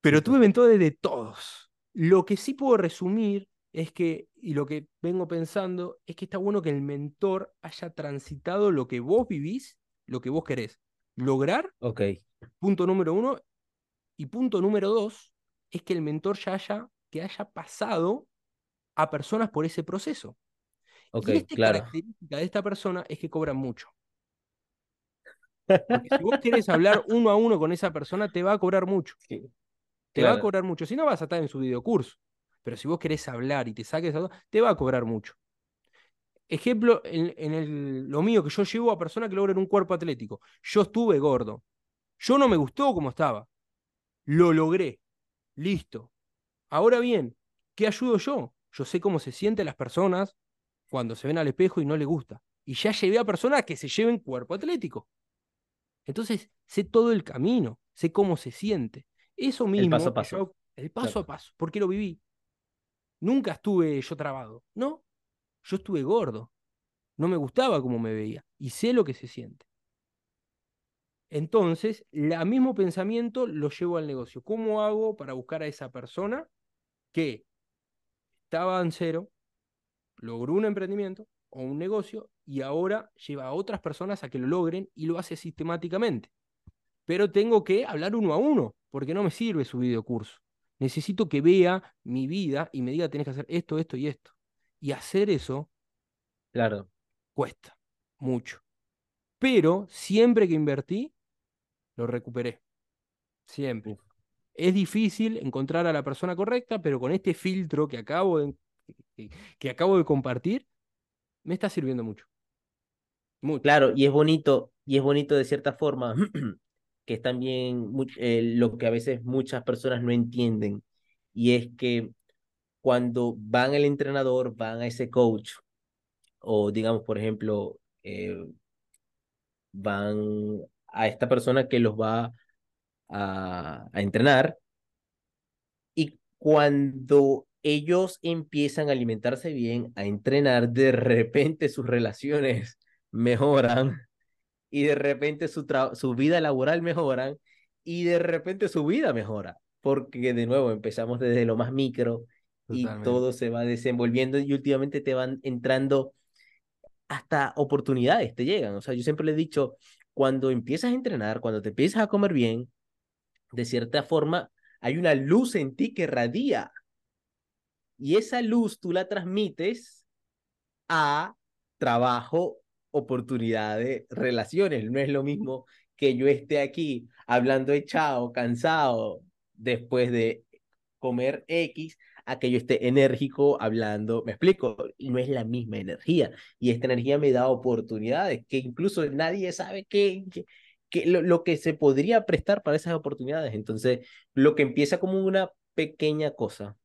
Pero tuve mentores de todos. Lo que sí puedo resumir es que, y lo que vengo pensando, es que está bueno que el mentor haya transitado lo que vos vivís, lo que vos querés lograr, Ok, punto número uno. Y punto número dos es que el mentor ya haya, que haya pasado a personas por ese proceso. ok, y esta claro. característica de esta persona es que cobran mucho. Porque si vos querés hablar uno a uno con esa persona, te va a cobrar mucho. Sí, Te va a cobrar mucho. Si no, vas a estar en su videocurso. Pero si vos querés hablar y te saques, te va a cobrar mucho. Ejemplo, en, en el- lo mío que yo llevo a personas que logran un cuerpo atlético. Yo estuve gordo. Yo no me gustó como estaba. Lo logré. Listo. Ahora bien, ¿qué ayudo yo? Yo sé cómo se sienten las personas cuando se ven al espejo y no les gusta. Y ya llevé a personas que se lleven cuerpo atlético. Entonces, sé todo el camino, sé cómo se siente. Eso mismo, El paso a paso. yo- el paso Claro. a paso, porque lo viví. Nunca estuve yo trabado, no. Yo estuve gordo. No me gustaba cómo me veía y sé lo que se siente. Entonces, el mismo pensamiento lo llevo al negocio. ¿Cómo hago para buscar a esa persona que estaba en cero, logró un emprendimiento o un negocio y ahora lleva a otras personas a que lo logren y lo hace sistemáticamente? Pero tengo que hablar uno a uno, porque no me sirve su videocurso. Necesito que vea mi vida y me diga, tenés que hacer esto, esto y esto. Y hacer eso Claro. cuesta mucho. Pero siempre que invertí, lo recuperé. Siempre. Uf. Es difícil encontrar a la persona correcta, pero con este filtro que acabo de, que, que acabo de compartir, me está sirviendo mucho. Mucho. Claro, y es bonito, y es bonito de cierta forma, (clears throat) que es también eh, lo que a veces muchas personas no entienden, y es que cuando van al entrenador, van a ese coach, o digamos, por ejemplo, eh, van a esta persona que los va a, a entrenar, y cuando ellos empiezan a alimentarse bien, a entrenar, de repente sus relaciones (laughs) mejoran y de repente su, su vida laboral mejoran y de repente su vida mejora, porque de nuevo empezamos desde lo más micro y todo se va desenvolviendo y últimamente te van entrando hasta oportunidades, te llegan. O sea, yo siempre le he dicho, cuando empiezas a entrenar, cuando te empiezas a comer bien, de cierta forma, hay una luz en ti que radia. Y esa luz tú la transmites a trabajo oportunidades, relaciones. No es lo mismo que yo esté aquí hablando echado, cansado, después de comer X, a que yo esté enérgico hablando, me explico, no es la misma energía. Y esta energía me da oportunidades que incluso nadie sabe qué, que, lo, lo, que se podría prestar para esas oportunidades. Entonces, lo que empieza como una pequeña cosa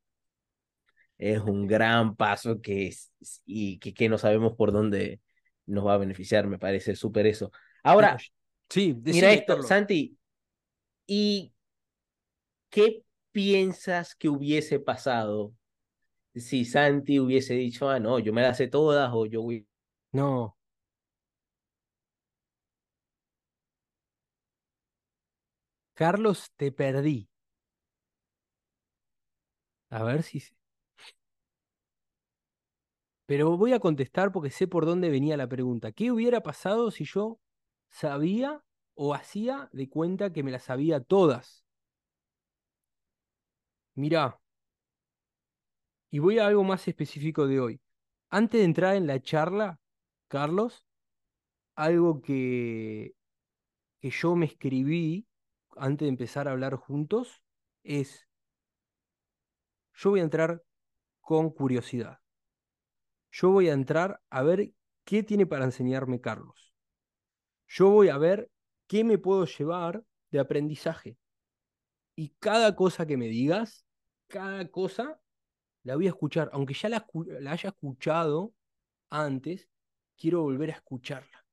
es un gran paso que es, y que, que no sabemos por dónde, nos va a beneficiar, me parece súper eso. Ahora, sí, mira esto, Santi, ¿y qué piensas que hubiese pasado si Santi hubiese dicho, ah, no, yo me las sé todas o yo voy... No. Carlos, te perdí. A ver si... Pero voy a contestar porque sé por dónde venía la pregunta. ¿Qué hubiera pasado si yo sabía o hacía de cuenta que me las sabía todas? Mirá, y voy a algo más específico de hoy. Antes de entrar en la charla, Carlos, algo que, que yo me escribí antes de empezar a hablar juntos es, yo voy a entrar con curiosidad yo voy a entrar a ver qué tiene para enseñarme Carlos. Yo voy a ver qué me puedo llevar de aprendizaje. Y cada cosa que me digas, cada cosa, la voy a escuchar. Aunque ya la, haya escuchado antes, quiero volver a escucharla.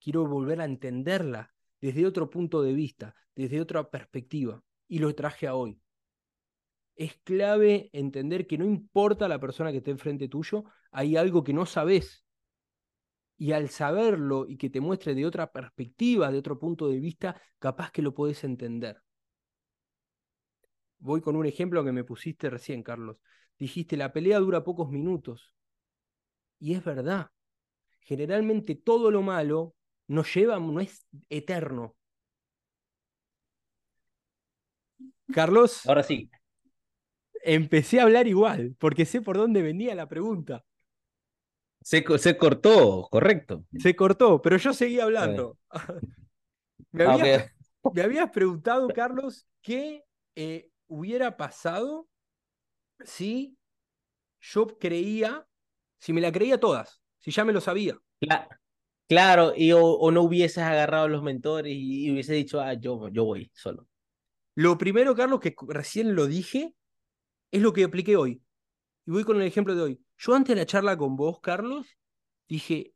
Quiero volver a entenderla desde otro punto de vista, desde otra perspectiva. Y lo traje a hoy es clave entender que no importa la persona que esté enfrente tuyo, hay algo que no sabes. Y al saberlo y que te muestre de otra perspectiva, de otro punto de vista, capaz que lo podés entender. Voy con un ejemplo que me pusiste recién, Carlos. Dijiste, la pelea dura pocos minutos. Y es verdad. Generalmente todo lo malo nos lleva, no es eterno. Carlos. Ahora sí, empecé a hablar igual, porque sé por dónde venía la pregunta. Se, se cortó, correcto. Se cortó, pero yo seguía hablando. (laughs) me, habías, me, habías, preguntado, (laughs) Carlos, qué eh, hubiera pasado si yo creía, si me la creía todas, si ya me lo sabía. Claro, y o, no hubieses agarrado los mentores y, hubiese dicho, ah, yo, yo voy solo. Lo primero, Carlos, que recién lo dije, es lo que apliqué hoy. Y voy con el ejemplo de hoy. Yo antes de la charla con vos, Carlos, dije,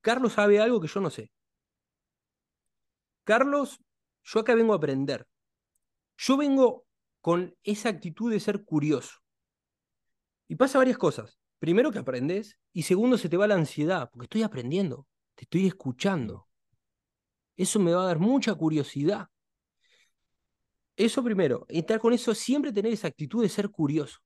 Carlos sabe algo que yo no sé. Carlos, yo acá vengo a aprender. Yo vengo con esa actitud de ser curioso. Y pasa varias cosas. Primero que aprendes y segundo se te va la ansiedad, porque estoy aprendiendo, te estoy escuchando. Eso me va a dar mucha curiosidad. Eso primero, estar con eso, siempre tener esa actitud de ser curioso.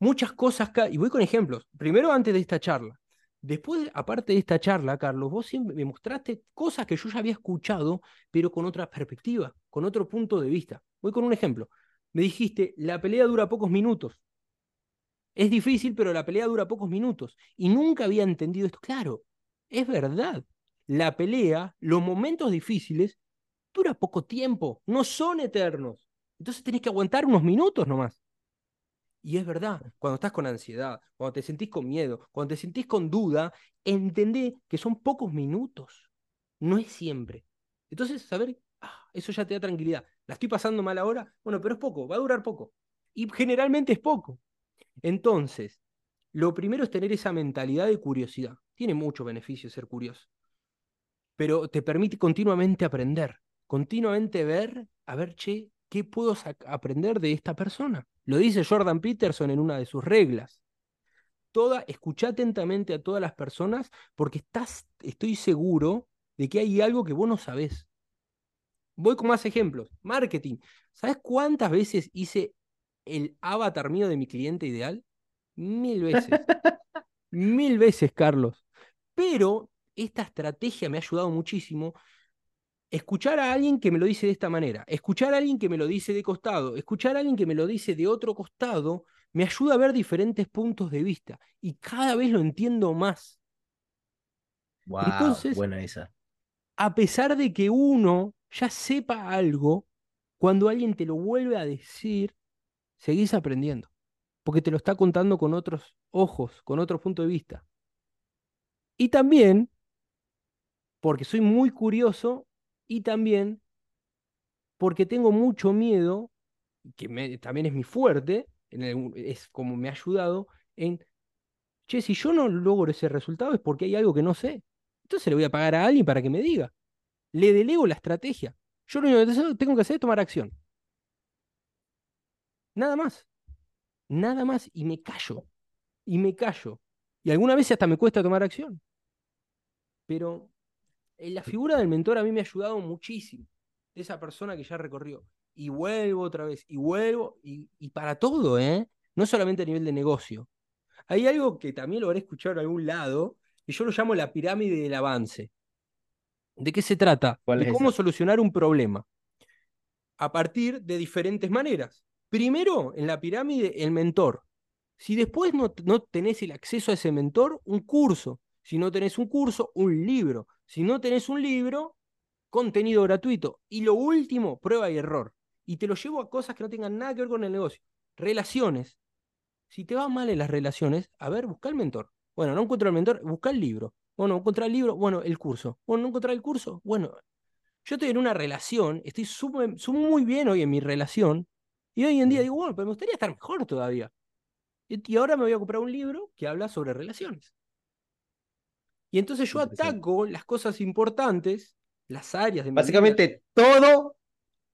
Muchas cosas, y voy con ejemplos. Primero, antes de esta charla. Después, aparte de esta charla, Carlos, vos siempre me mostraste cosas que yo ya había escuchado, pero con otra perspectiva, con otro punto de vista. Voy con un ejemplo. Me dijiste, la pelea dura pocos minutos. Es difícil, pero la pelea dura pocos minutos. Y nunca había entendido esto. Claro, es verdad. La pelea, los momentos difíciles, dura poco tiempo, no son eternos. Entonces tenés que aguantar unos minutos nomás. Y es verdad, cuando estás con ansiedad, cuando te sentís con miedo, cuando te sentís con duda, entendé que son pocos minutos, no es siempre. Entonces, saber, ah, eso ya te da tranquilidad. La estoy pasando mal ahora, bueno, pero es poco, va a durar poco. Y generalmente es poco. Entonces, lo primero es tener esa mentalidad de curiosidad. Tiene mucho beneficio ser curioso. Pero te permite continuamente aprender, continuamente ver, a ver, che, ¿qué puedo aprender de esta persona? Lo dice Jordan Peterson en una de sus reglas. Toda, escucha atentamente a todas las personas porque estás, estoy seguro de que hay algo que vos no sabés. Voy con más ejemplos. Marketing. ¿Sabes cuántas veces hice el avatar mío de mi cliente ideal? Mil veces. (laughs) Mil veces, Carlos. Pero esta estrategia me ha ayudado muchísimo escuchar a alguien que me lo dice de esta manera, escuchar a alguien que me lo dice de costado, escuchar a alguien que me lo dice de otro costado, me ayuda a ver diferentes puntos de vista y cada vez lo entiendo más. Wow, Entonces, buena esa. A pesar de que uno ya sepa algo, cuando alguien te lo vuelve a decir, seguís aprendiendo, porque te lo está contando con otros ojos, con otro punto de vista. Y también, porque soy muy curioso, y también porque tengo mucho miedo, que también es mi fuerte, es como me ha ayudado en, che, si yo no logro ese resultado es porque hay algo que no sé. Entonces le voy a pagar a alguien para que me diga. Le delego la estrategia. Yo lo único que tengo que hacer es tomar acción. Nada más. Nada más. Y me callo. Y me callo. Y alguna vez hasta me cuesta tomar acción. Pero la figura del mentor a mí me ha ayudado muchísimo. Esa persona que ya recorrió. Y vuelvo otra vez, y vuelvo, y, para todo, ¿eh? No solamente a nivel de negocio. Hay algo que también lo habré escuchado en algún lado, y yo lo llamo la pirámide del avance. ¿De qué se trata? de cómo solucionar un problema. A partir de diferentes maneras. Primero, en la pirámide, el mentor. Si después no, no tenés el acceso a ese mentor, un curso. Si no tenés un curso, un libro. Si no tenés un libro, contenido gratuito. Y lo último, prueba y error. Y te lo llevo a cosas que no tengan nada que ver con el negocio. Relaciones. Si te va mal en las relaciones, a ver, busca el mentor. Bueno, no encuentro el mentor, busca el libro. Bueno, encontrar el libro, bueno, el curso. Bueno, no encontrar el curso, bueno. Yo estoy en una relación, estoy muy bien hoy en mi relación, y hoy en día digo, bueno, pero me gustaría estar mejor todavía. Y ahora me voy a comprar un libro que habla sobre relaciones. Y entonces yo ataco las cosas importantes, las áreas de mi Básicamente todo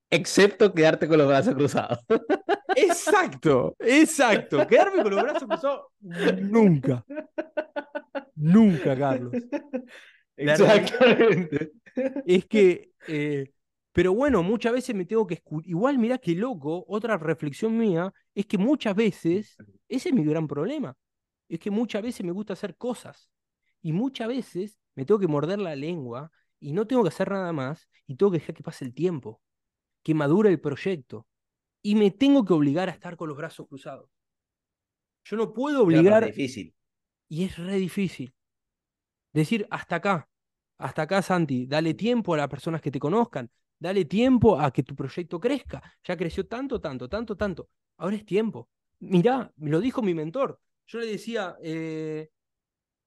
excepto quedarte con los brazos cruzados. (laughs) Exacto, exacto. Quedarme con los brazos cruzados nunca. Nunca, Carlos. Exactamente. Es que, eh, pero bueno, muchas veces me tengo que escuchar. Igual, mirá qué loco, otra reflexión mía es que muchas veces, ese es mi gran problema, es que muchas veces me gusta hacer cosas y muchas veces me tengo que morder la lengua y no tengo que hacer nada más y tengo que dejar que pase el tiempo, que madure el proyecto. Y me tengo que obligar a estar con los brazos cruzados. Yo no puedo obligar. Es difícil. Y es re difícil. Decir, hasta acá, hasta acá, Santi, dale tiempo a las personas que te conozcan, dale tiempo a que tu proyecto crezca. Ya creció tanto, tanto, tanto, tanto. Ahora es tiempo. Mirá, me lo dijo mi mentor. Yo le decía, eh,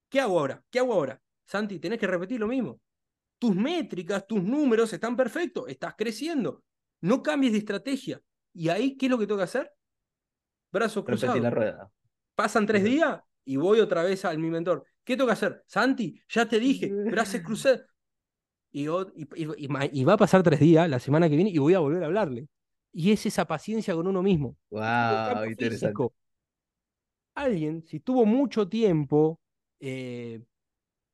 ¿Qué hago ahora? ¿Qué hago ahora? Santi, tenés que repetir lo mismo. Tus métricas, tus números están perfectos, estás creciendo. No cambies de estrategia. ¿Y ahí qué es lo que tengo que hacer? Brazos cruzados. la rueda. Pasan tres días y voy otra vez al mi mentor. ¿Qué tengo que hacer? Santi, ya te dije, brazos (laughs) cruzados. Y, y, va a pasar tres días la semana que viene y voy a volver a hablarle. Y es esa paciencia con uno mismo. Wow, interesante. Alguien, si tuvo mucho tiempo eh,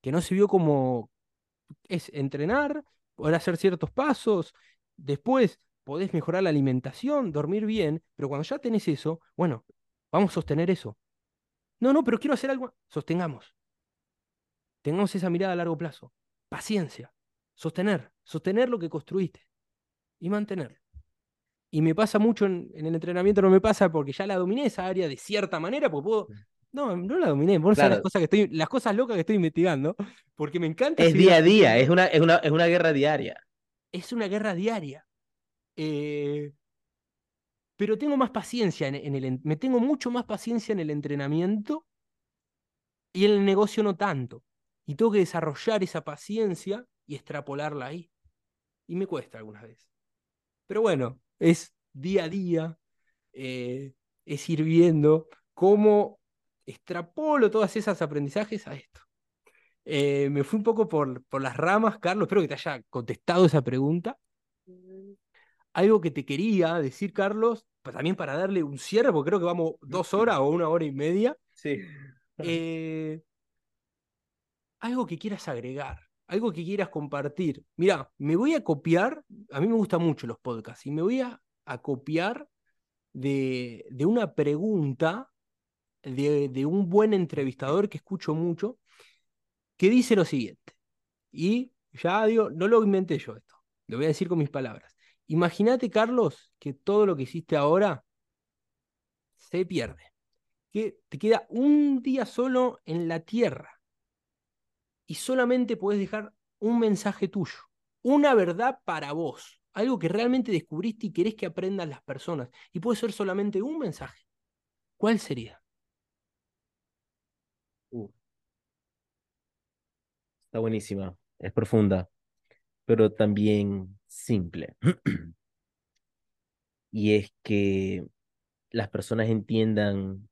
que no se vio como es entrenar, poder hacer ciertos pasos, después podés mejorar la alimentación, dormir bien, pero cuando ya tenés eso, bueno, vamos a sostener eso. No, no, pero quiero hacer algo. Sostengamos. Tengamos esa mirada a largo plazo. Paciencia. Sostener. Sostener lo que construiste. Y mantener. Y me pasa mucho en, en, el entrenamiento, no me pasa porque ya la dominé esa área de cierta manera, porque puedo no, no la dominé. Por las cosas que estoy, las cosas locas que estoy investigando, porque me encanta. Es día a día, es una, es una, es una guerra diaria. es una guerra diaria. Eh, pero tengo más paciencia en, el, me tengo mucho más paciencia en el entrenamiento y en el negocio no tanto. Y tengo que desarrollar esa paciencia y extrapolarla ahí. Y me cuesta algunas veces. Pero bueno, es día a día, eh, es ir viendo cómo extrapolo todas esas aprendizajes a esto. Eh, me fui un poco por, por las ramas, Carlos, espero que te haya contestado esa pregunta. Algo que te quería decir, Carlos, también para darle un cierre, porque creo que vamos dos horas o una hora y media. Sí. Eh, algo que quieras agregar, algo que quieras compartir. Mira, me voy a copiar, a mí me gustan mucho los podcasts, y me voy a, a copiar de, de, una pregunta de, de un buen entrevistador que escucho mucho, que dice lo siguiente. Y ya digo, no lo inventé yo esto, lo voy a decir con mis palabras. Imagínate, Carlos, que todo lo que hiciste ahora se pierde. Que te queda un día solo en la tierra. Y solamente puedes dejar un mensaje tuyo. Una verdad para vos. Algo que realmente descubriste y querés que aprendan las personas. Y puede ser solamente un mensaje. ¿Cuál sería? Uh. Está buenísima. Es profunda. Pero también simple. (clears throat) y es que las personas entiendan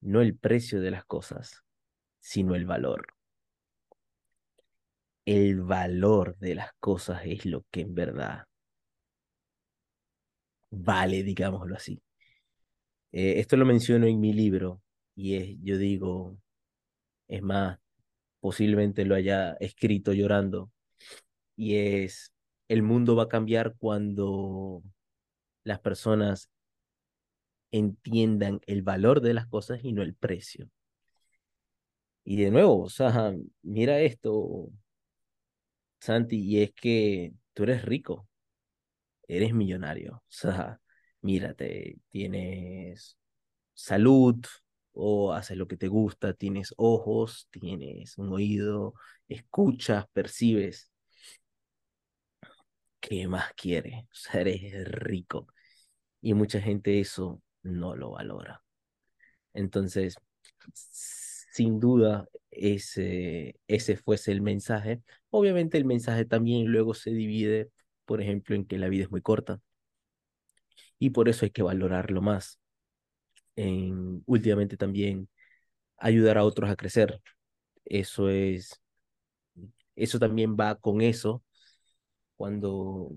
no el precio de las cosas, sino el valor. El valor de las cosas es lo que en verdad vale, digámoslo así. Eh, esto lo menciono en mi libro y es, yo digo, es más, posiblemente lo haya escrito llorando, y es, el mundo va a cambiar cuando las personas entiendan el valor de las cosas y no el precio. Y de nuevo, o sea, mira esto, Santi, y es que tú eres rico, eres millonario, o sea, mírate, tienes salud o haces lo que te gusta, tienes ojos, tienes un oído, escuchas, percibes. ¿Qué más quiere? O rico. Y mucha gente eso no lo valora. Entonces, sin duda, ese, ese fuese el mensaje. Obviamente el mensaje también luego se divide, por ejemplo, en que la vida es muy corta. Y por eso hay que valorarlo más. En, últimamente también ayudar a otros a crecer. Eso es, eso también va con eso, cuando,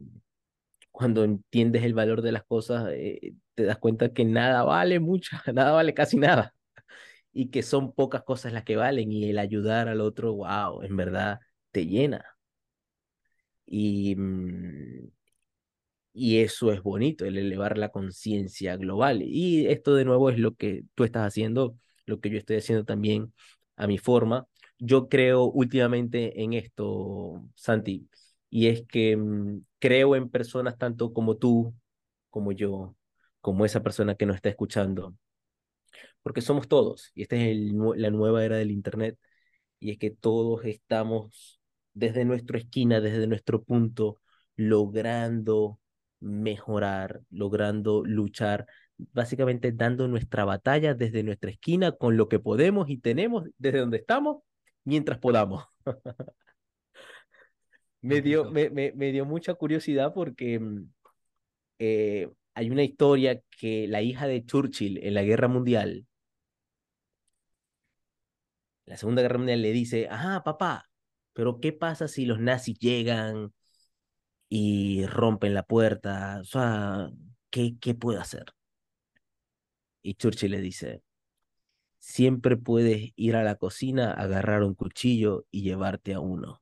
cuando entiendes el valor de las cosas, eh, te das cuenta que nada vale mucho, (laughs) nada vale casi nada, y que son pocas cosas las que valen, y el ayudar al otro, wow, en verdad te llena. Y, mm, y eso es bonito, el elevar la conciencia global. Y esto de nuevo es lo que tú estás haciendo, lo que yo estoy haciendo también a mi forma. Yo creo últimamente en esto, Santi, y es que mm, creo en personas tanto como tú, como yo, como esa persona que nos está escuchando, porque somos todos, y esta es la nueva era del Internet, y es que todos estamos desde nuestra esquina, desde nuestro punto, logrando mejorar, logrando luchar, básicamente dando nuestra batalla desde nuestra esquina con lo que podemos y tenemos desde donde estamos, mientras podamos. (laughs) me dio, me, me, me, dio mucha curiosidad porque mm, eh, hay una historia que la hija de Churchill en la guerra mundial, la segunda guerra mundial le dice, ajá, papá, pero ¿qué pasa si los nazis llegan y rompen la puerta? O sea, ¿qué, qué puedo hacer? Y Churchill le dice, siempre puedes ir a la cocina, agarrar un cuchillo y llevarte a uno.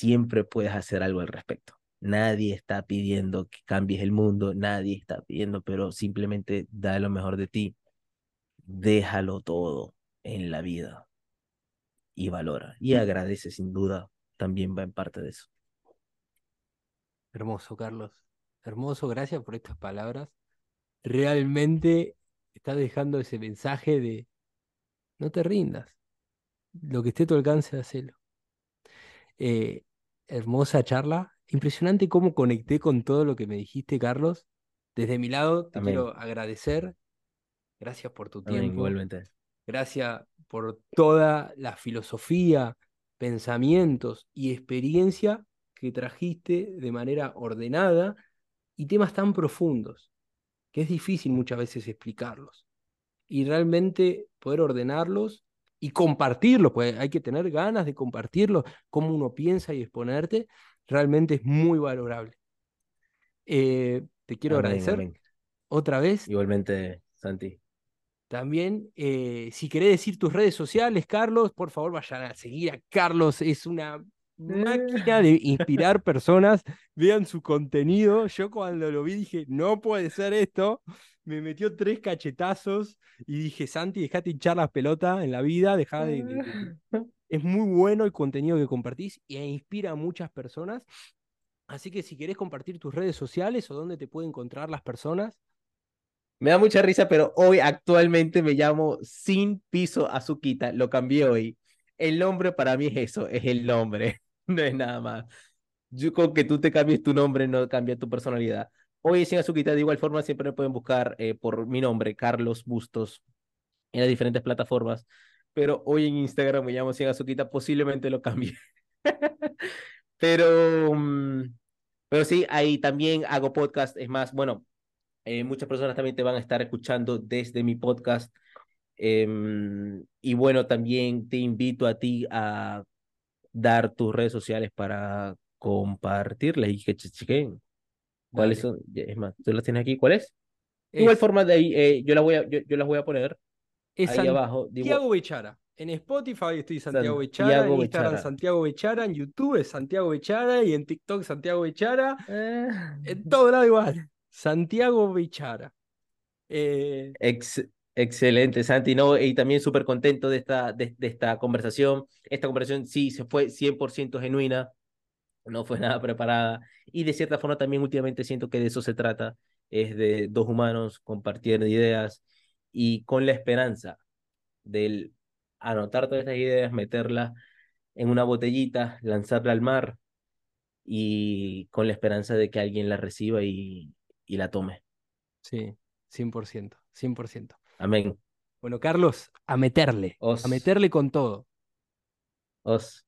Siempre puedes hacer algo al respecto. Nadie está pidiendo que cambies el mundo, nadie está pidiendo, pero simplemente da lo mejor de ti. Déjalo todo en la vida y valora y agradece sin duda, también va en parte de eso. Hermoso, Carlos. Hermoso, gracias por estas palabras. Realmente estás dejando ese mensaje de no te rindas. Lo que esté a tu alcance, hacelo. Eh, hermosa charla. Impresionante cómo conecté con todo lo que me dijiste, Carlos. Desde mi lado, te Amén. quiero agradecer. Gracias por tu Amén, tiempo. igualmente. Gracias por toda la filosofía, pensamientos y experiencia que trajiste de manera ordenada y temas tan profundos que es difícil muchas veces explicarlos. Y realmente poder ordenarlos y compartirlos, pues hay que tener ganas de compartirlos, cómo uno piensa y exponerte, realmente es muy valorable. Eh, te quiero Amén, agradecer amén. otra vez. Igualmente, Santi. También, eh, si querés decir tus redes sociales, Carlos, por favor vayan a seguir a Carlos. Es una máquina de inspirar personas. Vean su contenido. Yo cuando lo vi dije, no puede ser esto. Me metió tres cachetazos y dije, Santi, dejate hinchar las pelotas en la vida. Dejá de, de- de- (laughs) Es muy bueno el contenido que compartís e inspira a muchas personas. Así que si querés compartir tus redes sociales o dónde te pueden encontrar las personas, Me da mucha risa, pero hoy actualmente me llamo Sin Piso Azuquita. Lo cambié hoy. El nombre para mí es eso, es el nombre. (laughs) No es nada más. Yo con que tú te cambies tu nombre no cambia tu personalidad. Hoy Sin Azuquita, de igual forma, siempre me pueden buscar eh, por mi nombre, Carlos Bustos, en las diferentes plataformas. Pero hoy en Instagram me llamo Sin Azuquita, posiblemente lo cambie. (laughs) Pero, mm, pero sí, ahí también hago podcast. Es más, bueno, eh, muchas personas también te van a estar escuchando desde mi podcast. Em, y bueno, también te invito a ti a dar tus redes sociales para compartirlas y que che- chequen cuáles dale. son. Es más, tú las tienes aquí. ¿Cuál es? De igual Es, forma, de ahí, eh, yo, las voy a, yo, yo las voy a poner es ahí abajo. Santiago Bechara. En Spotify estoy Santiago Bechara, Santiago en Instagram Bechara. Santiago Bechara, en YouTube es Santiago Bechara y en TikTok Santiago Bechara. Eh, En todo lado igual. Santiago Bechara. Eh, Ex- excelente, Santi, ¿no? Y también súper contento de esta, de, de esta conversación. Esta conversación sí se fue 100% genuina, no fue nada preparada. Y de cierta forma también últimamente siento que de eso se trata, es de dos humanos compartiendo ideas y con la esperanza del anotar todas estas ideas, meterlas en una botellita, lanzarla al mar y con la esperanza de que alguien la reciba y, y la tome. sí, 100%, 100%. Amén. Bueno, Carlos, a meterle, a Os, meterle con todo. os.